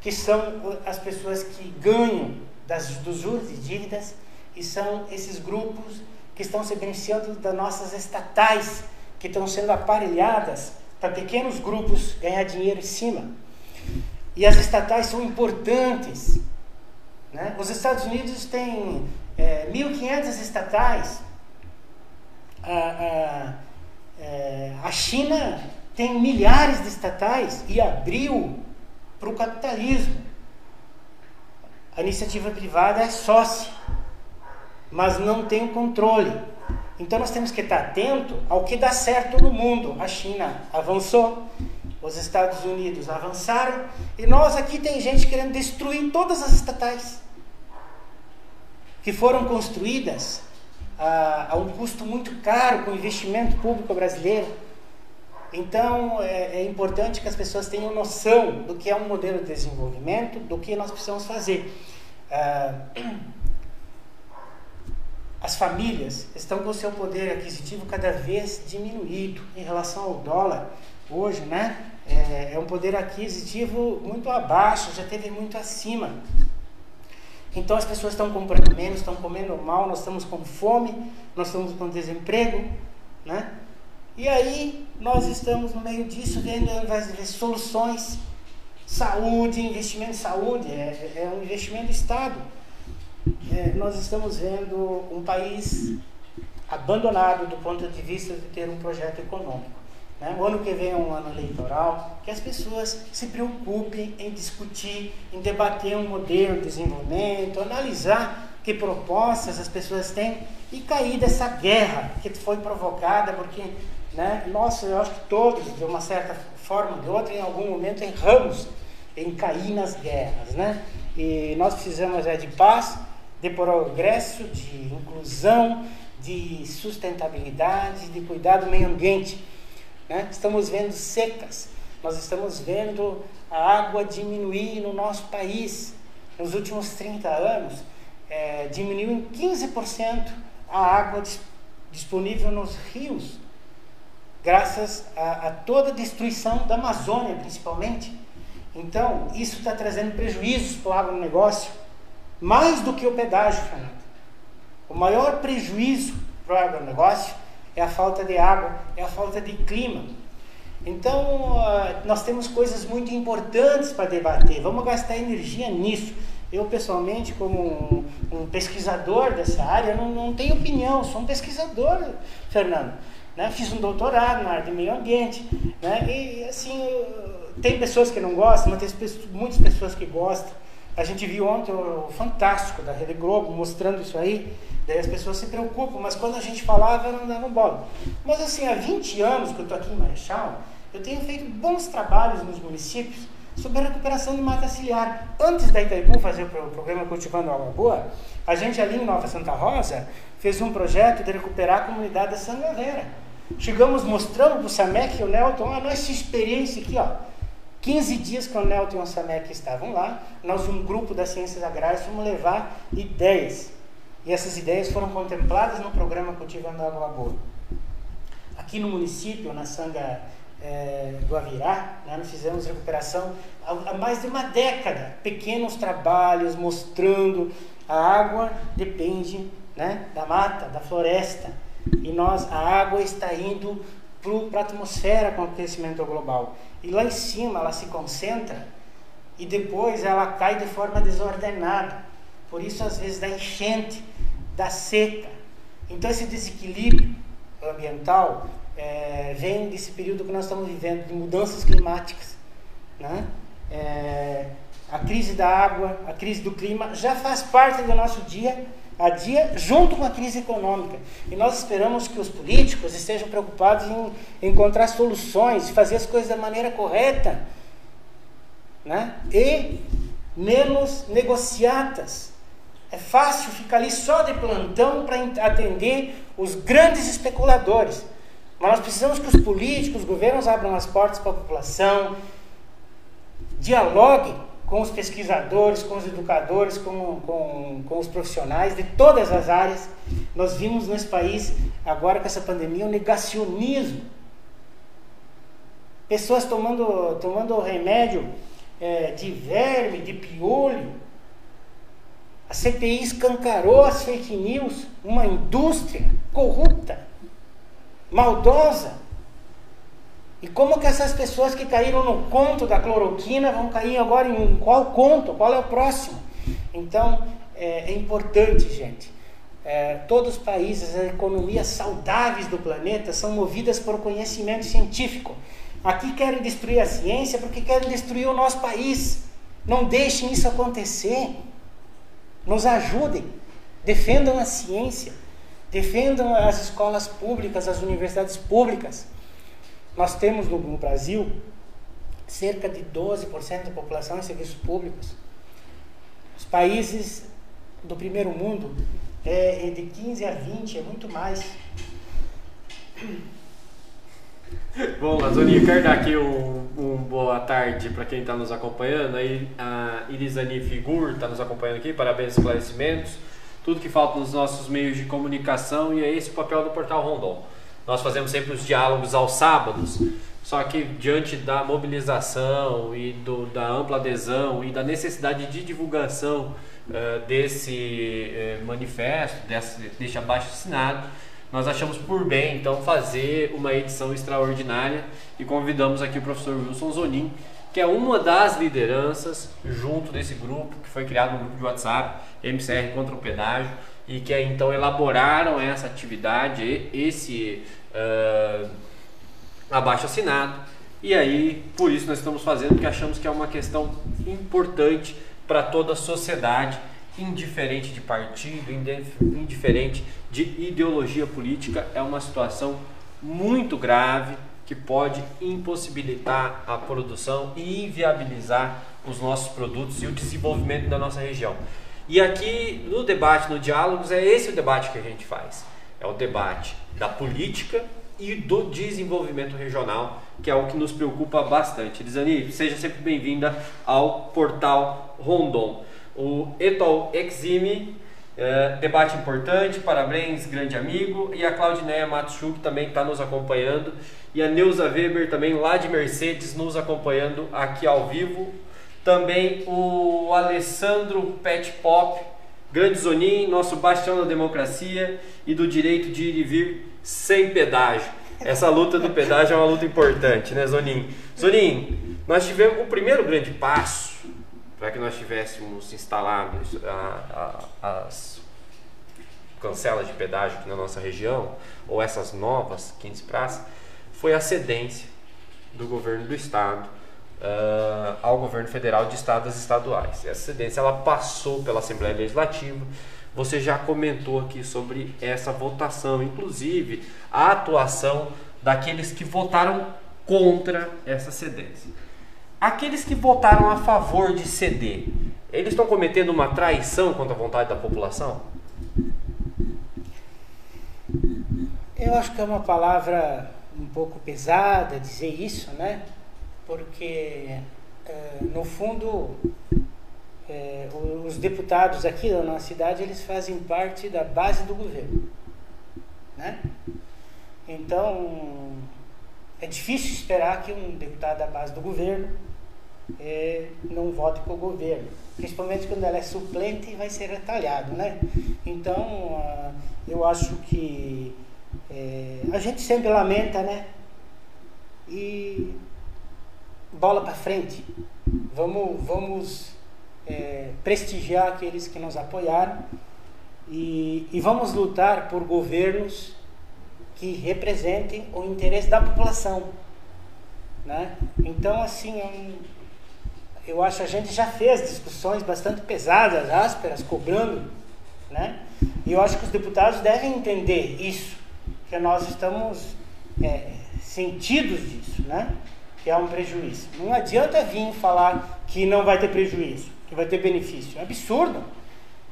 S2: que são as pessoas que ganham das, dos juros e dívidas e são esses grupos que estão se beneficiando das nossas estatais, que estão sendo aparelhadas para pequenos grupos ganhar dinheiro em cima. E as estatais são importantes. Né? Os Estados Unidos têm é, 1.500 estatais. A, a, é, a China tem milhares de estatais e abriu para o capitalismo. A iniciativa privada é sócia mas não tem o controle. Então nós temos que estar atento ao que dá certo no mundo. A China avançou, os Estados Unidos avançaram e nós aqui tem gente querendo destruir todas as estatais que foram construídas a, a um custo muito caro com investimento público brasileiro. Então é, é, importante que as pessoas tenham noção do que é um modelo de desenvolvimento, do que nós precisamos fazer. Ah, <clears throat> as famílias estão com seu poder aquisitivo cada vez diminuído em relação ao dólar. Hoje, né? É, é um poder aquisitivo muito abaixo, já teve muito acima. Então as pessoas estão comprando menos, estão comendo mal, nós estamos com fome, nós estamos com desemprego, né? E aí nós estamos no meio disso vendo ver soluções, saúde, investimento em saúde, é, é um investimento do Estado é, nós estamos vendo um país abandonado do ponto de vista de ter um projeto econômico. Né? o ano que vem é um ano eleitoral, que as pessoas se preocupem em discutir, em debater um modelo de desenvolvimento, analisar que propostas as pessoas têm e cair dessa guerra que foi provocada, porque né, nós, eu acho que todos, de uma certa forma ou de outra, em algum momento erramos em cair nas guerras. Né? E nós precisamos é, de paz, de progresso, de inclusão, de sustentabilidade, de cuidar do meio ambiente. Né? Estamos vendo secas, nós estamos vendo a água diminuir no nosso país. Nos últimos 30 anos, é, diminuiu em 15% a água dis disponível nos rios, graças a, a, toda a destruição da Amazônia, principalmente. Então, isso está trazendo prejuízos para o agronegócio, mais do que o pedágio, Fernando. O maior prejuízo para o agronegócio é a falta de água, é a falta de clima. Então, nós temos coisas muito importantes para debater. Vamos gastar energia nisso. Eu, pessoalmente, como um pesquisador dessa área, não, não tenho opinião, sou um pesquisador, Fernando. Né? Fiz um doutorado na área de meio ambiente. Né? E, assim, tem pessoas que não gostam, mas tem muitas pessoas que gostam. A gente viu ontem o Fantástico da Rede Globo mostrando isso aí. Daí as pessoas se preocupam, mas quando a gente falava, não dava bola. Mas assim, há 20 anos que eu estou aqui em Marechal, eu tenho feito bons trabalhos nos municípios sobre a recuperação de mata ciliar. Antes da Itaipu fazer o programa Cultivando Água Boa, a gente ali em Nova Santa Rosa fez um projeto de recuperar a comunidade da Sangaveira. Chegamos mostrando para o Samek e o Nelton a nossa experiência aqui, ó. 15 dias que o Nelton e o Samek estavam lá, nós, um grupo das ciências agrárias, fomos levar ideias e essas ideias foram contempladas no programa Cultivando Água Boa. Aqui no município, na Sanga é, do Avirá, né, nós fizemos recuperação há, há mais de uma década. Pequenos trabalhos mostrando a água depende né, da mata, da floresta. E nós, a água está indo para a atmosfera com o aquecimento global. E lá em cima ela se concentra e depois ela cai de forma desordenada. Por isso, às vezes, dá enchente da seca. Então, esse desequilíbrio ambiental é, vem desse período que nós estamos vivendo, de mudanças climáticas. Né? É, a crise da água, a crise do clima já faz parte do nosso dia a dia, junto com a crise econômica. E nós esperamos que os políticos estejam preocupados em encontrar soluções, fazer as coisas da maneira correta né? e menos negociadas. É fácil ficar ali só de plantão para atender os grandes especuladores. Mas nós precisamos que os políticos, os governos abram as portas para a população, dialoguem com os pesquisadores, com os educadores, com, com, com os profissionais de todas as áreas. Nós vimos nesse país, agora com essa pandemia, o um negacionismo. Pessoas tomando, tomando remédio é, de verme, de piolho, a CPI escancarou as fake news, uma indústria corrupta, maldosa. E como que essas pessoas que caíram no conto da cloroquina vão cair agora em qual conto? Qual é o próximo? Então, é, é importante, gente. É, todos os países, as economias saudáveis do planeta são movidas por conhecimento científico. Aqui querem destruir a ciência porque querem destruir o nosso país. Não deixem isso acontecer. Nos ajudem, defendam a ciência, defendam as escolas públicas, as universidades públicas. Nós temos no, Brasil cerca de 12% da população em serviços públicos. Os países do primeiro mundo é, é de 15 a 20, é muito mais.
S1: Bom, Lazoninho, quero dar aqui um, um boa tarde para quem está nos acompanhando. Aí, a Irisani Figur está nos acompanhando aqui, parabéns esclarecimentos. Tudo que falta nos nossos meios de comunicação e é esse o papel do Portal Rondon. Nós fazemos sempre os diálogos aos sábados, só que diante da mobilização e do, da ampla adesão e da necessidade de divulgação uh, desse uh, manifesto, desse, deste abaixo assinado, nós achamos por bem então fazer uma edição extraordinária e convidamos aqui o professor Wilson Zonin, que é uma das lideranças junto desse grupo que foi criado no grupo de WhatsApp MCR contra o pedágio e que então elaboraram essa atividade, esse uh, abaixo assinado. E aí, por isso nós estamos fazendo, porque achamos que é uma questão importante para toda a sociedade, indiferente de partido, indiferente de ideologia política, é uma situação muito grave que pode impossibilitar a produção e inviabilizar os nossos produtos e o desenvolvimento da nossa região. E aqui no debate, no diálogos, é esse o debate que a gente faz. É o debate da política e do desenvolvimento regional, que é o que nos preocupa bastante. Elisani, seja sempre bem-vinda ao portal Rondon. O Etol Exime, é, debate importante, parabéns, grande amigo. E a Claudineia Matschuk também está nos acompanhando. E a Neuza Weber também lá de Mercedes nos acompanhando aqui ao vivo. Também o Alessandro Pet Pop, grande Zonin, nosso bastião da democracia e do direito de ir e vir sem pedágio. Essa luta do pedágio é uma luta importante, né, Zonin? Zonin, nós tivemos o primeiro grande passo para que nós tivéssemos instalado a, a, as cancelas de pedágio aqui na nossa região, ou essas novas 15 praças, foi a cedência do governo do estado uh, ao governo federal de estados estaduais. Essa cedência ela passou pela Assembleia Legislativa, você já comentou aqui sobre essa votação, inclusive a atuação daqueles que votaram contra essa cedência. Aqueles que votaram a favor de ceder, eles estão cometendo uma traição contra a vontade da população?
S2: Eu acho que é uma palavra um pouco pesada dizer isso, né? Porque, é, no fundo, é, os deputados aqui da nossa cidade, eles fazem parte da base do governo, né? Então, é difícil esperar que um deputado da base do governo é, não vote com o governo, principalmente quando ela é suplente e vai ser retalhado, né? Então, ah, eu acho que é, a gente sempre lamenta, né? E bola para frente. Vamos, vamos é, prestigiar aqueles que nos apoiaram e, e vamos lutar por governos que representem o interesse da população. Né? Então, assim, eu, eu acho que a gente já fez discussões bastante pesadas, ásperas, cobrando, né? E eu acho que os deputados devem entender isso, que nós estamos é, sentidos disso, né? Que é um prejuízo. Não adianta vir falar que não vai ter prejuízo, que vai ter benefício. É absurdo.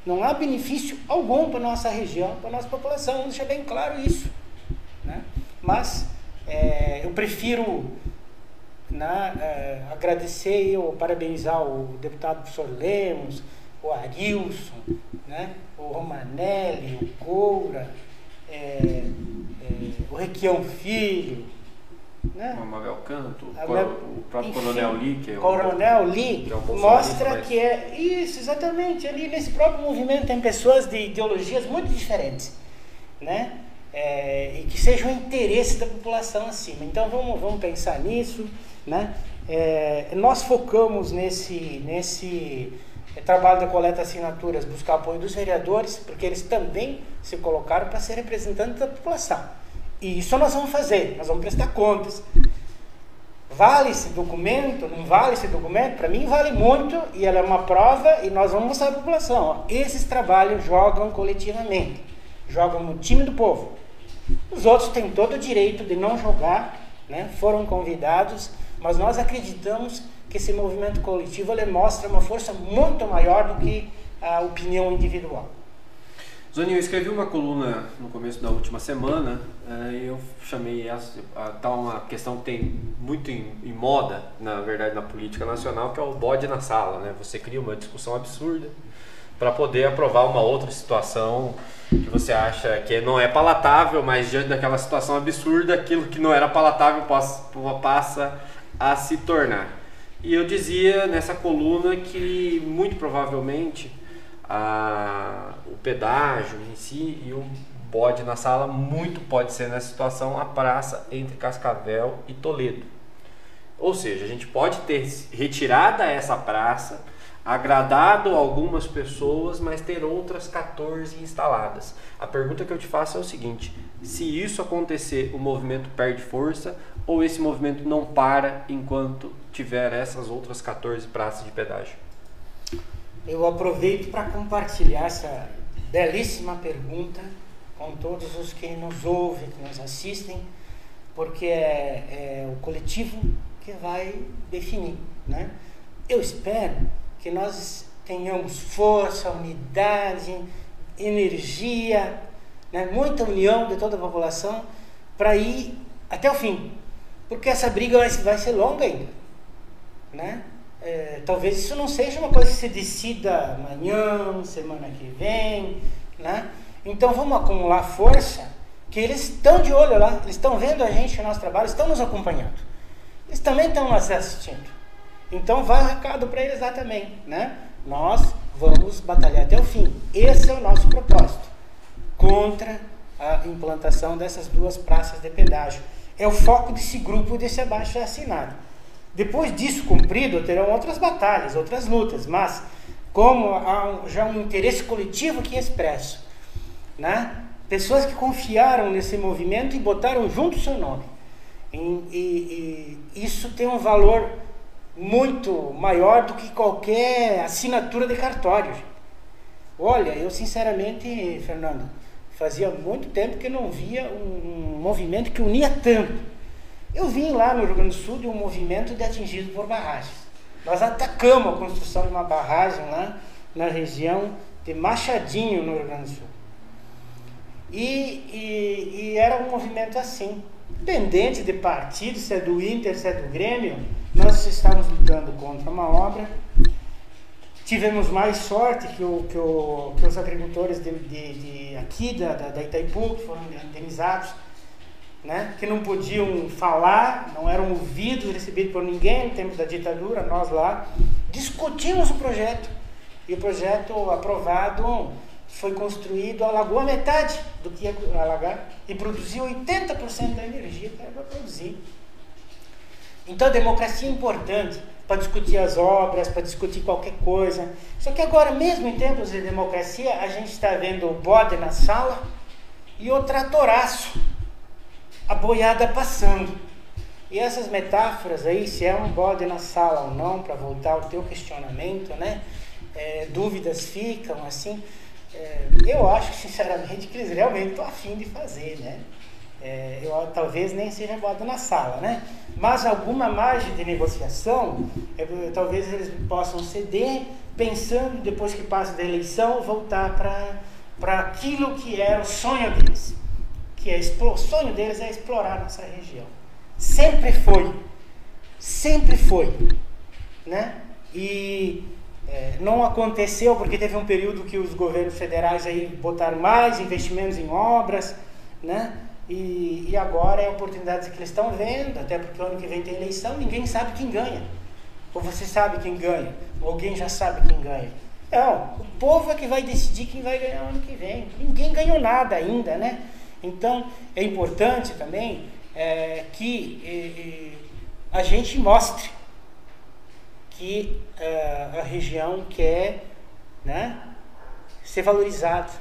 S2: Não há benefício algum para nossa região, para nossa população. Vamos deixar bem claro isso. Mas é, eu prefiro né, é, agradecer ou parabenizar o deputado professor Lemos, o Arilson, né, o Romanelli, o Coura, é, é, o Requião Filho,
S1: né? O Mabel Canto, o, o próprio enfim, Coronel Lee, que é o
S2: Coronel Lee, que é mostra mas... que é isso, exatamente. Ali nesse próprio movimento tem pessoas de ideologias muito diferentes, né? É, e que seja o interesse da população acima. Então vamos, vamos pensar nisso, né? É, nós focamos nesse, nesse trabalho da coleta de assinaturas, buscar apoio dos vereadores, porque eles também se colocaram para ser representantes da população. E isso nós vamos fazer, nós vamos prestar contas. Vale esse documento? Não vale esse documento? Para mim vale muito e ela é uma prova e nós vamos mostrar à população. Ó, esses trabalhos jogam coletivamente, jogam no time do povo. Os outros têm todo o direito de não jogar, né? foram convidados, mas nós acreditamos que esse movimento coletivo ele mostra uma força muito maior do que a opinião individual.
S1: Zoninho, eu escrevi uma coluna no começo da última semana eh, e eu chamei essa, tá uma questão que tem muito em, em, moda, na verdade, na política nacional, que é o bode na sala, né? Você cria uma discussão absurda para poder aprovar uma outra situação que você acha que não é palatável, mas diante daquela situação absurda, aquilo que não era palatável passa, passa a se tornar. E eu dizia nessa coluna que muito provavelmente a, o pedágio em si e o bode na sala muito pode ser nessa situação a praça entre Cascavel e Toledo. Ou seja, a gente pode ter retirada essa praça agradado algumas pessoas, mas ter outras 14 instaladas. A pergunta que eu te faço é o seguinte: se isso acontecer, o movimento perde força ou esse movimento não para enquanto tiver essas outras 14 praças de pedágio?
S2: Eu aproveito para compartilhar essa belíssima pergunta com todos os que nos ouvem, que nos assistem, porque é, é o coletivo que vai definir. Né? Eu espero que nós tenhamos força, unidade, energia, né? muita união de toda a população para ir até o fim. Porque essa briga vai, ser longa ainda. Né? É, talvez isso não seja uma coisa que se decida amanhã, semana que vem. Né? Então vamos acumular força, que eles estão de olho lá, eles estão vendo a gente, o nosso trabalho, estão nos acompanhando. Eles também estão nos assistindo. Então vai o recado para eles lá também, né? Nós vamos batalhar até o fim. Esse é o nosso propósito. Contra a implantação dessas duas praças de pedágio. É o foco desse grupo desse abaixo assinado. Depois disso cumprido, terão outras batalhas, outras lutas, mas como há já um interesse coletivo aqui expresso, né? pessoas que confiaram nesse movimento e botaram junto o seu nome. E, e, e isso tem um valor muito maior do que qualquer assinatura de cartório. Olha, eu sinceramente, Fernando, fazia muito tempo que não via um, movimento que unia tanto. Eu vim lá no Rio Grande do Sul de um movimento de atingido por barragens. Nós atacamos a construção de uma barragem lá na região de Machadinho, no Rio Grande do Sul. E, e, e era um movimento assim, independente de partido, se é do Inter, se é do Grêmio, nós estávamos lutando contra uma obra. Tivemos mais sorte que, o, que, o, que os agricultores de, de, de aqui da, da, da, Itaipu, que foram indenizados, né, que não podiam falar, não eram ouvidos, recebidos por ninguém no tempo da ditadura, nós lá, discutimos o projeto. E o projeto aprovado foi construído, alagou a metade do que ia alagar e produziu 80% da energia que era para produzir. Então a democracia é importante para discutir as obras, para discutir qualquer coisa. Só que agora, mesmo em tempos de democracia, a gente está vendo o bode na sala e o tratoraço, a boiada passando. E essas metáforas aí, se é um bode na sala ou não, para voltar ao teu questionamento, né? É, dúvidas ficam assim. É, eu acho, sinceramente, que eles realmente estão afim de fazer, né? É, eu, talvez nem seja bota na sala, né? Mas alguma margem de negociação, é, talvez eles possam ceder, pensando, depois que passa da eleição, voltar para aquilo que era o sonho deles. Que é, o sonho deles é explorar nossa região. Sempre foi. Sempre foi. Né? E é, não aconteceu porque teve um período que os governos federais aí botaram mais investimentos em obras, né? E, e agora é a oportunidade que eles estão vendo, até porque o ano que vem tem eleição, ninguém sabe quem ganha. Ou você sabe quem ganha, ou alguém já sabe quem ganha. Não, o povo é que vai decidir quem vai ganhar o ano que vem. Ninguém ganhou nada ainda, né? Então é importante também é, que a gente mostre que uh, a região quer né, ser valorizada.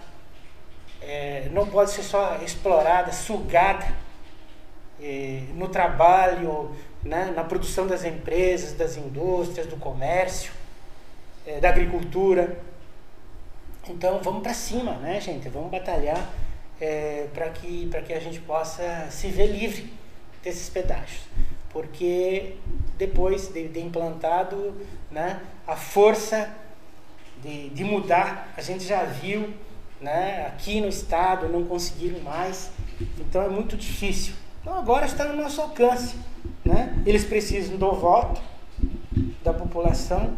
S2: É, não pode ser só explorada, sugada é, no trabalho, né, na produção das empresas, das indústrias, do comércio, é, da agricultura. Então vamos para cima, né, gente? Vamos batalhar é, para que, que a gente possa se ver livre desses pedágios porque depois de, de implantado, né, a força de, de mudar, a gente já viu, né, aqui no estado não conseguiram mais, então é muito difícil. Então agora está no nosso alcance, né? Eles precisam do voto da população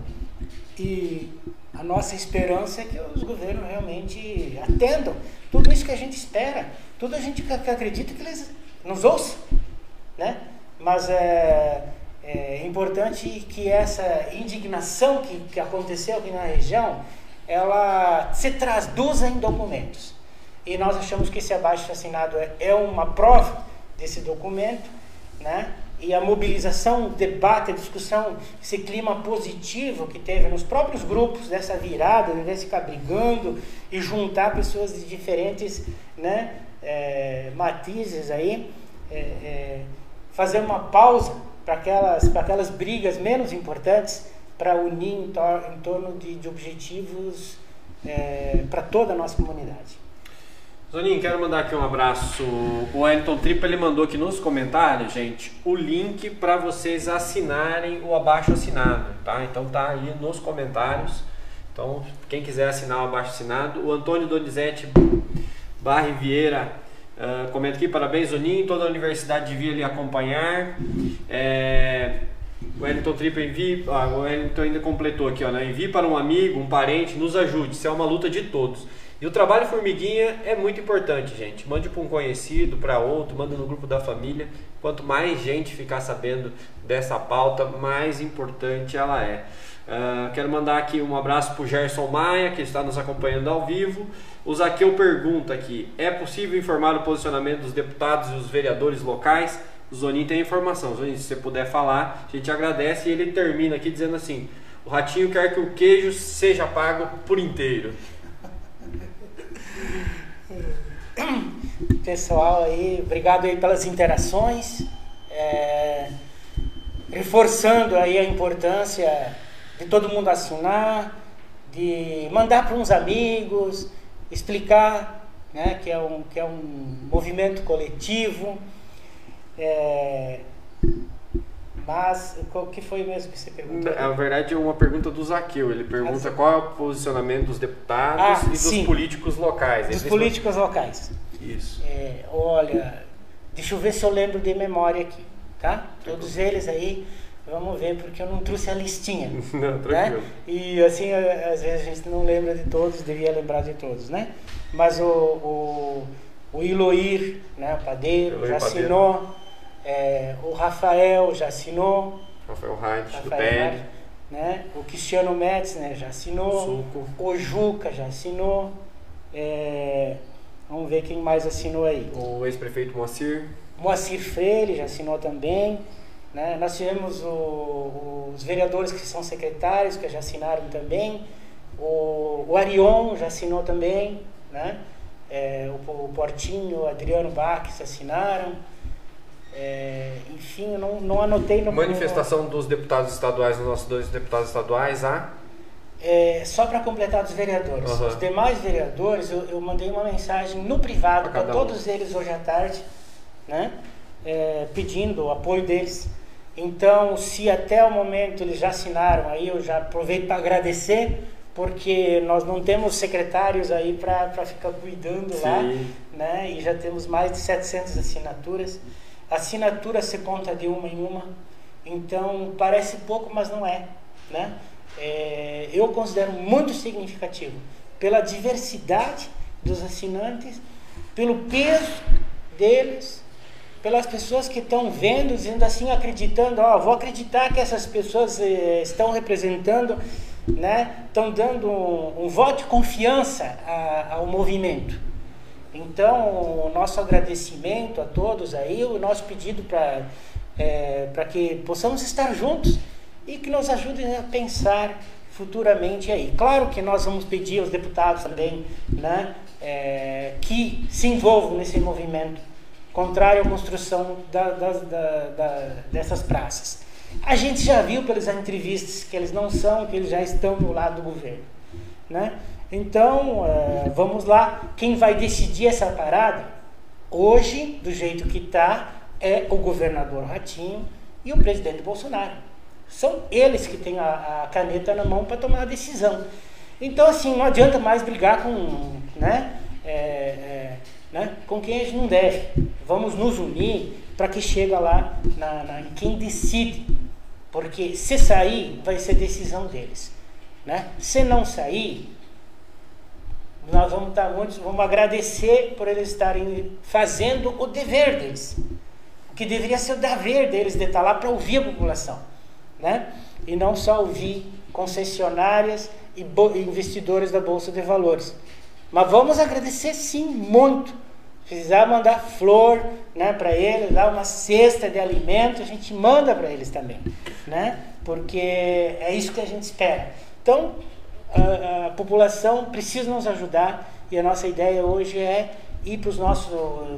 S2: e a nossa esperança é que os governos realmente atendam tudo isso que a gente espera, tudo a gente que acredita que eles nos ouçam, né? Mas é, é importante que essa indignação que, que aconteceu aqui na região, ela se traduza em documentos. E nós achamos que esse abaixo assinado é, é uma prova desse documento, né? e a mobilização, o debate, a discussão, esse clima positivo que teve nos próprios grupos dessa virada, de ficar brigando e juntar pessoas de diferentes né, é, matizes aí, é, fazer uma pausa para aquelas, aquelas brigas menos importantes para unir em, tor em torno de, de objetivos é, para toda a nossa comunidade.
S1: Zoninho, quero mandar aqui um abraço. O Wellington Tripa ele mandou aqui nos comentários, gente, o link para vocês assinarem o abaixo assinado, tá? Então tá aí nos comentários. Então, quem quiser assinar o abaixo assinado, o Antônio Donizete Barre Vieira uh, comenta aqui, parabéns Zoninho, toda a universidade devia lhe acompanhar. É, o Wellington Tripa envie, ah, o Wellington ainda completou aqui, ó, né? envie para um amigo, um parente, nos ajude, isso é uma luta de todos. E o trabalho formiguinha é muito importante, gente. Mande para um conhecido, para outro, manda no grupo da família. Quanto mais gente ficar sabendo dessa pauta, mais importante ela é. Uh, quero mandar aqui um abraço para o Gerson Maia, que está nos acompanhando ao vivo. O Zaqueu pergunta aqui: é possível informar o posicionamento dos deputados e os vereadores locais? O Zonin tem informação. Zonin, se você puder falar, a gente agradece. E ele termina aqui dizendo assim: o Ratinho quer que o queijo seja pago por inteiro.
S2: Pessoal aí, obrigado aí pelas interações, é, reforçando aí a importância de todo mundo assinar, de mandar para uns amigos, explicar né, que, é um, que é um movimento coletivo. É, mas, o que foi mesmo que você perguntou?
S1: Na verdade, é uma pergunta do Zaqueu. Ele pergunta qual é o posicionamento dos deputados ah, e dos
S2: sim.
S1: políticos locais.
S2: Dos políticos locais.
S1: Isso.
S2: É, olha, deixa eu ver se eu lembro de memória aqui, tá? Todos eles aí, vamos ver, porque eu não trouxe a listinha. <laughs>
S1: não, tranquilo. Né?
S2: E assim, às vezes a gente não lembra de todos, devia lembrar de todos, né? Mas o, o, o Iloir, né, o padeiro, Iloir já padeiro. assinou é, o Rafael já assinou.
S1: Rafael Heinz, do PL.
S2: Né? O Cristiano Metz né, já assinou. Suco. O Juca já assinou. É, vamos ver quem mais assinou aí.
S1: O ex-prefeito Moacir.
S2: Moacir Freire já assinou também. Né? Nós tivemos o, os vereadores que são secretários, que já assinaram também. O, o Arion já assinou também. Né? É, o, o Portinho, o Adriano Baques assinaram. É, enfim, eu não, não anotei no
S1: Manifestação dos deputados estaduais, dos nossos dois deputados estaduais, a?
S2: É, só para completar dos vereadores. Uhum. Os demais vereadores, eu, eu, mandei uma mensagem no privado para todos um. eles hoje à tarde, né? É, pedindo o apoio deles. Então, se até o momento eles já assinaram, aí eu já aproveito para agradecer, porque nós não temos secretários aí para ficar cuidando Sim. lá, né? E já temos mais de 700 assinaturas. Assinatura se conta de uma em uma, então parece pouco, mas não é. Né? É, eu considero muito significativo pela diversidade dos assinantes, pelo peso deles, pelas pessoas que estão vendo, dizendo assim, acreditando, ó, vou acreditar que essas pessoas eh, estão representando, né, estão dando um, um voto de confiança a, ao movimento. Então, o nosso agradecimento a todos aí, o nosso pedido para é, para que possamos estar juntos e que nos ajudem a pensar futuramente aí. Claro que nós vamos pedir aos deputados também né, é, que se envolvam nesse movimento contrário à construção da, da, da, dessas praças. A gente já viu pelas entrevistas que eles não são, que eles já estão do lado do governo. Né? Então, é, vamos lá. Quem vai decidir essa parada, hoje, do jeito que está, é o governador Ratinho e o presidente Bolsonaro. São eles que têm a, a caneta na mão para tomar a decisão. Então, assim, não adianta mais brigar com, né, é, é, né, com quem a gente não deve. Vamos nos unir para que chegue lá na, na, em quem decide. Porque se sair, vai ser decisão deles. Né? Se não sair, nós vamos estar muitos, vamos agradecer por eles estarem fazendo o dever deles, que deveria ser o dever deles de estar lá para ouvir a população, né? E não só ouvir concessionárias e investidores da bolsa de valores. Mas vamos agradecer sim muito precisar mandar flor né, para eles, dar uma cesta de alimento, a gente manda para eles também, né? Porque é isso que a gente espera. Então, a, a população precisa nos ajudar e a nossa ideia hoje é ir para os nossos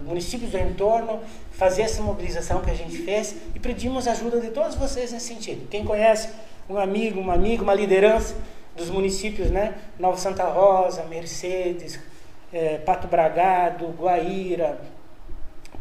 S2: municípios do entorno, fazer essa mobilização que a gente fez e pedimos ajuda de todos vocês nesse sentido. Quem conhece um amigo, uma amiga, uma liderança dos municípios, né? Nova Santa Rosa, Mercedes, é, Pato Bragado, Guaíra,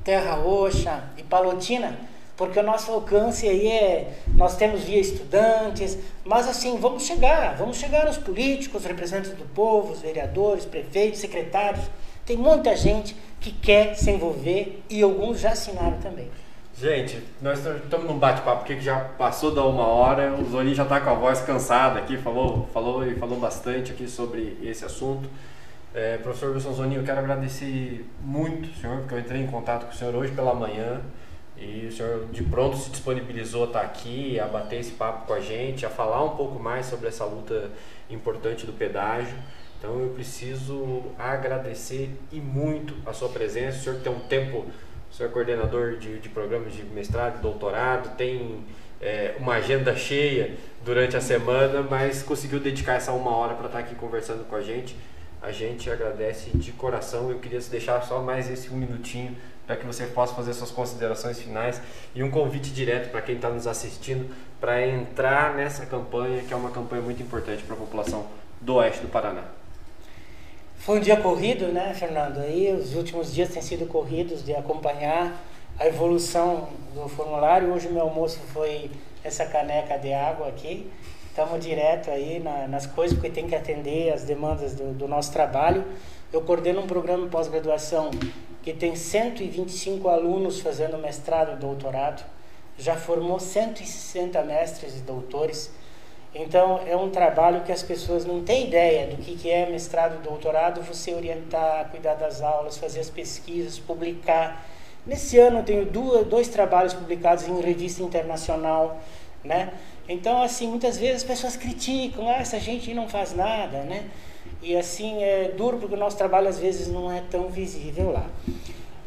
S2: Terra Roxa e Palotina, porque o nosso alcance aí é, nós temos via estudantes, mas assim, vamos chegar, vamos chegar aos políticos, representantes do povo, os vereadores, prefeitos, secretários, tem muita gente que quer se envolver e alguns já assinaram também.
S1: Gente, nós estamos num bate-papo que já passou da uma hora, o Zoni já está com a voz cansada aqui, falou, falou e falou bastante aqui sobre esse assunto. É, professor Wilson Zoni, eu quero agradecer muito o senhor, porque eu entrei em contato com o senhor hoje pela manhã e o senhor de pronto se disponibilizou a estar aqui, a bater esse papo com a gente, a falar um pouco mais sobre essa luta importante do pedágio. Então eu preciso agradecer e muito a sua presença. O senhor tem um tempo, o senhor é coordenador de, de programas de mestrado, doutorado, tem é, uma agenda cheia durante a semana, mas conseguiu dedicar essa uma hora para estar aqui conversando com a gente. A gente agradece de coração. Eu queria deixar só mais esse um minutinho para que você possa fazer suas considerações finais e um convite direto para quem está nos assistindo para entrar nessa campanha, que é uma campanha muito importante para a população do oeste do Paraná.
S2: Foi um dia corrido, né, Fernando? Aí os últimos dias têm sido corridos de acompanhar a evolução do formulário. Hoje o meu almoço foi essa caneca de água aqui. Estamos direto aí na, nas coisas, porque tem que atender as demandas do, do nosso trabalho. Eu coordeno um programa de pós-graduação que tem 125 alunos fazendo mestrado e doutorado. Já formou 160 mestres e doutores então, é um trabalho que as pessoas não têm ideia do que, que é mestrado e doutorado, você orientar, cuidar das aulas, fazer as pesquisas, publicar. Nesse ano eu tenho duas, dois trabalhos publicados em revista internacional, né? Então, assim, muitas vezes as pessoas criticam, ah, essa gente não faz nada, né? E assim, é duro porque o nosso trabalho às vezes não é tão visível lá.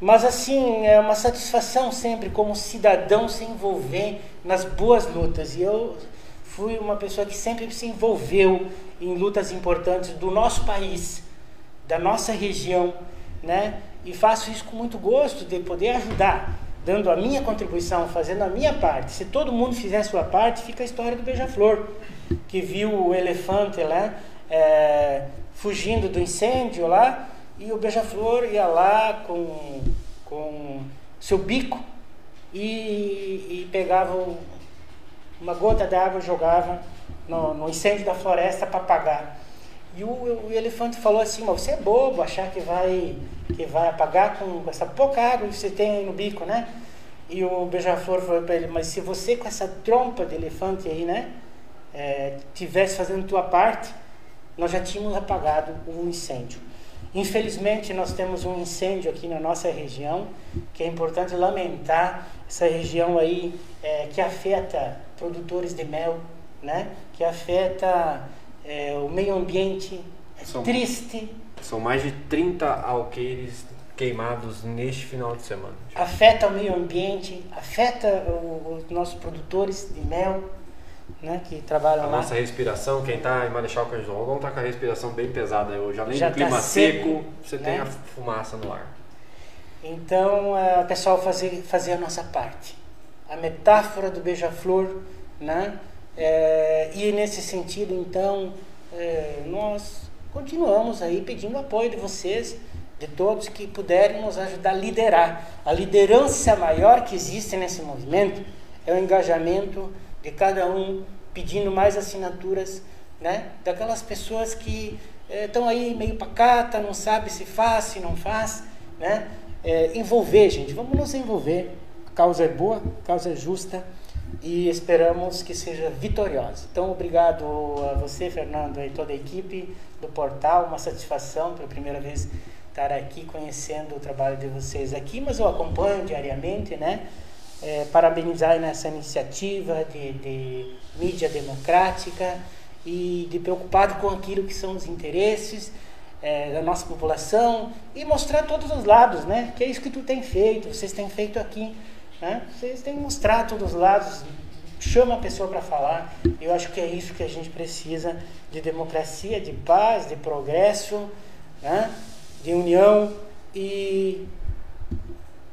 S2: Mas assim, é uma satisfação sempre como cidadão se envolver nas boas lutas. E eu fui uma pessoa que sempre se envolveu em lutas importantes do nosso país, da nossa região, né? E faço isso com muito gosto de poder ajudar, dando a minha contribuição, fazendo a minha parte. Se todo mundo fizer a sua parte, fica a história do beija-flor, que viu o elefante lá é, fugindo do incêndio lá, e o beija-flor ia lá com, com seu bico e, e pegava uma gota d'água jogava no, no, incêndio da floresta para apagar. E o, o, elefante falou assim: Mas você é bobo achar que vai, que vai apagar com essa pouca água que você tem no bico, né? E o beija-flor falou para ele: Mas se você com essa trompa de elefante aí, né, é, tivesse fazendo tua parte, nós já tínhamos apagado o incêndio. Infelizmente, nós temos um incêndio aqui na nossa região, que é importante lamentar essa região aí é, que afeta produtores de mel, né? que afeta é, o meio ambiente. É são, triste.
S1: São mais de 30 alqueires queimados neste final de semana.
S2: Afeta o meio ambiente, afeta os nossos produtores de mel, né, que trabalham
S1: a
S2: lá.
S1: A nossa respiração, quem está em Marechal Cândido Rondon está com a respiração bem pesada hoje. Além Já do clima tá seco, seco, você né? tem a fumaça no ar.
S2: Então, é, o pessoal fazer, fazer a nossa parte. A metáfora do beija-flor, né? É, e nesse sentido, então, é, nós continuamos aí pedindo apoio de vocês, de todos que puderem nos ajudar a liderar. A liderança maior que existe nesse movimento é o engajamento de cada um pedindo mais assinaturas, né? Daquelas pessoas que estão é, aí meio pacata, não sabe se faz, se não faz, né? É, envolver, gente, vamos nos envolver. A causa é boa, a causa é justa e esperamos que seja vitoriosa. Então, obrigado a você, Fernando, e toda a equipe do portal. Uma satisfação pela primeira vez estar aqui conhecendo o trabalho de vocês aqui, mas eu acompanho diariamente, né? É, parabenizar nessa iniciativa de, de mídia democrática e de preocupado com aquilo que são os interesses é, da nossa população e mostrar todos os lados, né? Que é isso que tu tem feito, vocês têm feito aqui, né? Vocês têm que mostrar todos os lados, chama a pessoa para falar. Eu acho que é isso que a gente precisa de democracia, de paz, de progresso, né? de união e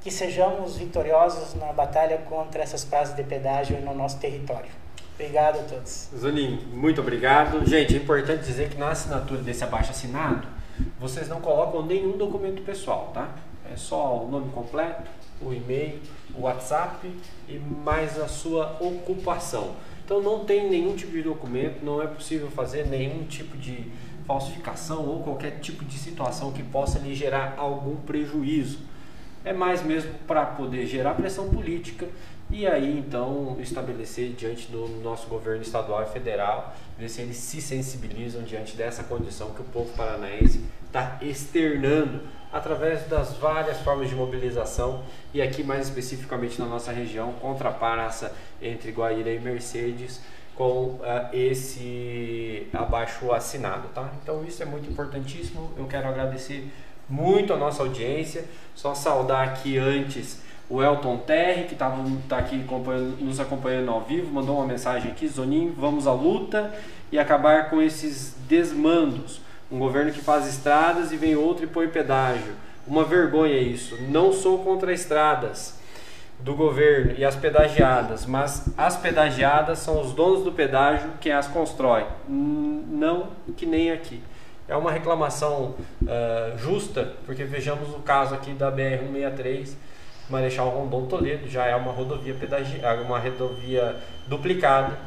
S2: que sejamos vitoriosos na batalha contra essas praças de pedágio no nosso território. Obrigado a todos.
S1: Zolim, muito obrigado. Gente, é importante dizer que na assinatura desse abaixo assinado, vocês não colocam nenhum documento pessoal, tá? É só o nome completo, o e-mail, WhatsApp e mais a sua ocupação. Então não tem nenhum tipo de documento, não é possível fazer nenhum tipo de falsificação ou qualquer tipo de situação que possa lhe gerar algum prejuízo é mais mesmo para poder gerar pressão política e aí então estabelecer diante do nosso governo estadual e federal, ver se eles se sensibilizam diante dessa condição que o povo paranaense está externando através das várias formas de mobilização e aqui mais especificamente na nossa região contra a praça entre Guaíra e Mercedes com uh, esse abaixo assinado, tá? Então isso é muito importantíssimo. Eu quero agradecer muito a nossa audiência. Só saudar aqui antes o Elton Terry, que está tá aqui acompanhando, nos acompanhando ao vivo, mandou uma mensagem aqui, Zoninho, vamos à luta e acabar com esses desmandos. Um governo que faz estradas e vem outro e põe pedágio. Uma vergonha isso. Não sou contra estradas do governo e as pedagiadas, mas as pedagiadas são os donos do pedágio quem as constrói. Não que nem aqui é uma reclamação uh, justa, porque vejamos o caso aqui da BR-163, Marechal Rondon Toledo, já é uma rodovia pedagi uma rodovia duplicada,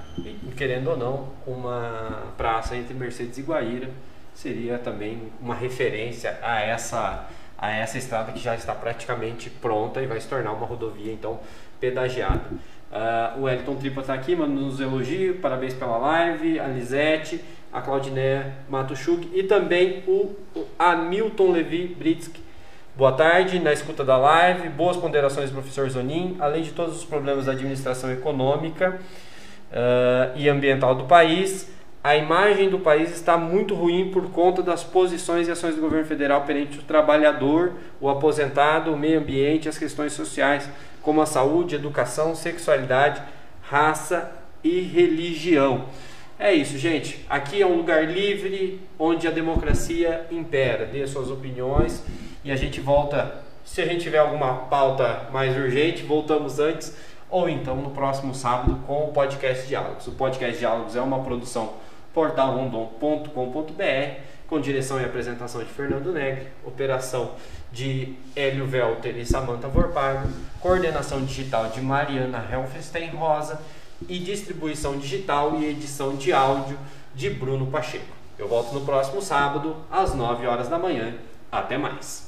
S1: querendo ou não, uma praça entre Mercedes e Guaíra seria também uma referência a essa a essa estrada que já está praticamente pronta e vai se tornar uma rodovia então pedagiada. Uh, o Wellington Tripa está aqui, mandando nos elogio, parabéns pela live, a Lisete a Claudiné Matuchuk e também o, o Hamilton Levi Britsky. Boa tarde, na escuta da live, boas ponderações professor Zonin, além de todos os problemas da administração econômica uh, e ambiental do país, a imagem do país está muito ruim por conta das posições e ações do governo federal perante o trabalhador, o aposentado, o meio ambiente as questões sociais, como a saúde, educação, sexualidade, raça e religião. É isso, gente. Aqui é um lugar livre onde a democracia impera. Dê suas opiniões e a gente volta. Se a gente tiver alguma pauta mais urgente, voltamos antes ou então no próximo sábado com o podcast Diálogos. O podcast Diálogos é uma produção portalrondon.com.br, com direção e apresentação de Fernando Negri, operação de Hélio Velter e Samantha Vorpago, coordenação digital de Mariana Helfenstein Rosa e distribuição digital e edição de áudio de Bruno Pacheco. Eu volto no próximo sábado, às 9 horas da manhã. Até mais!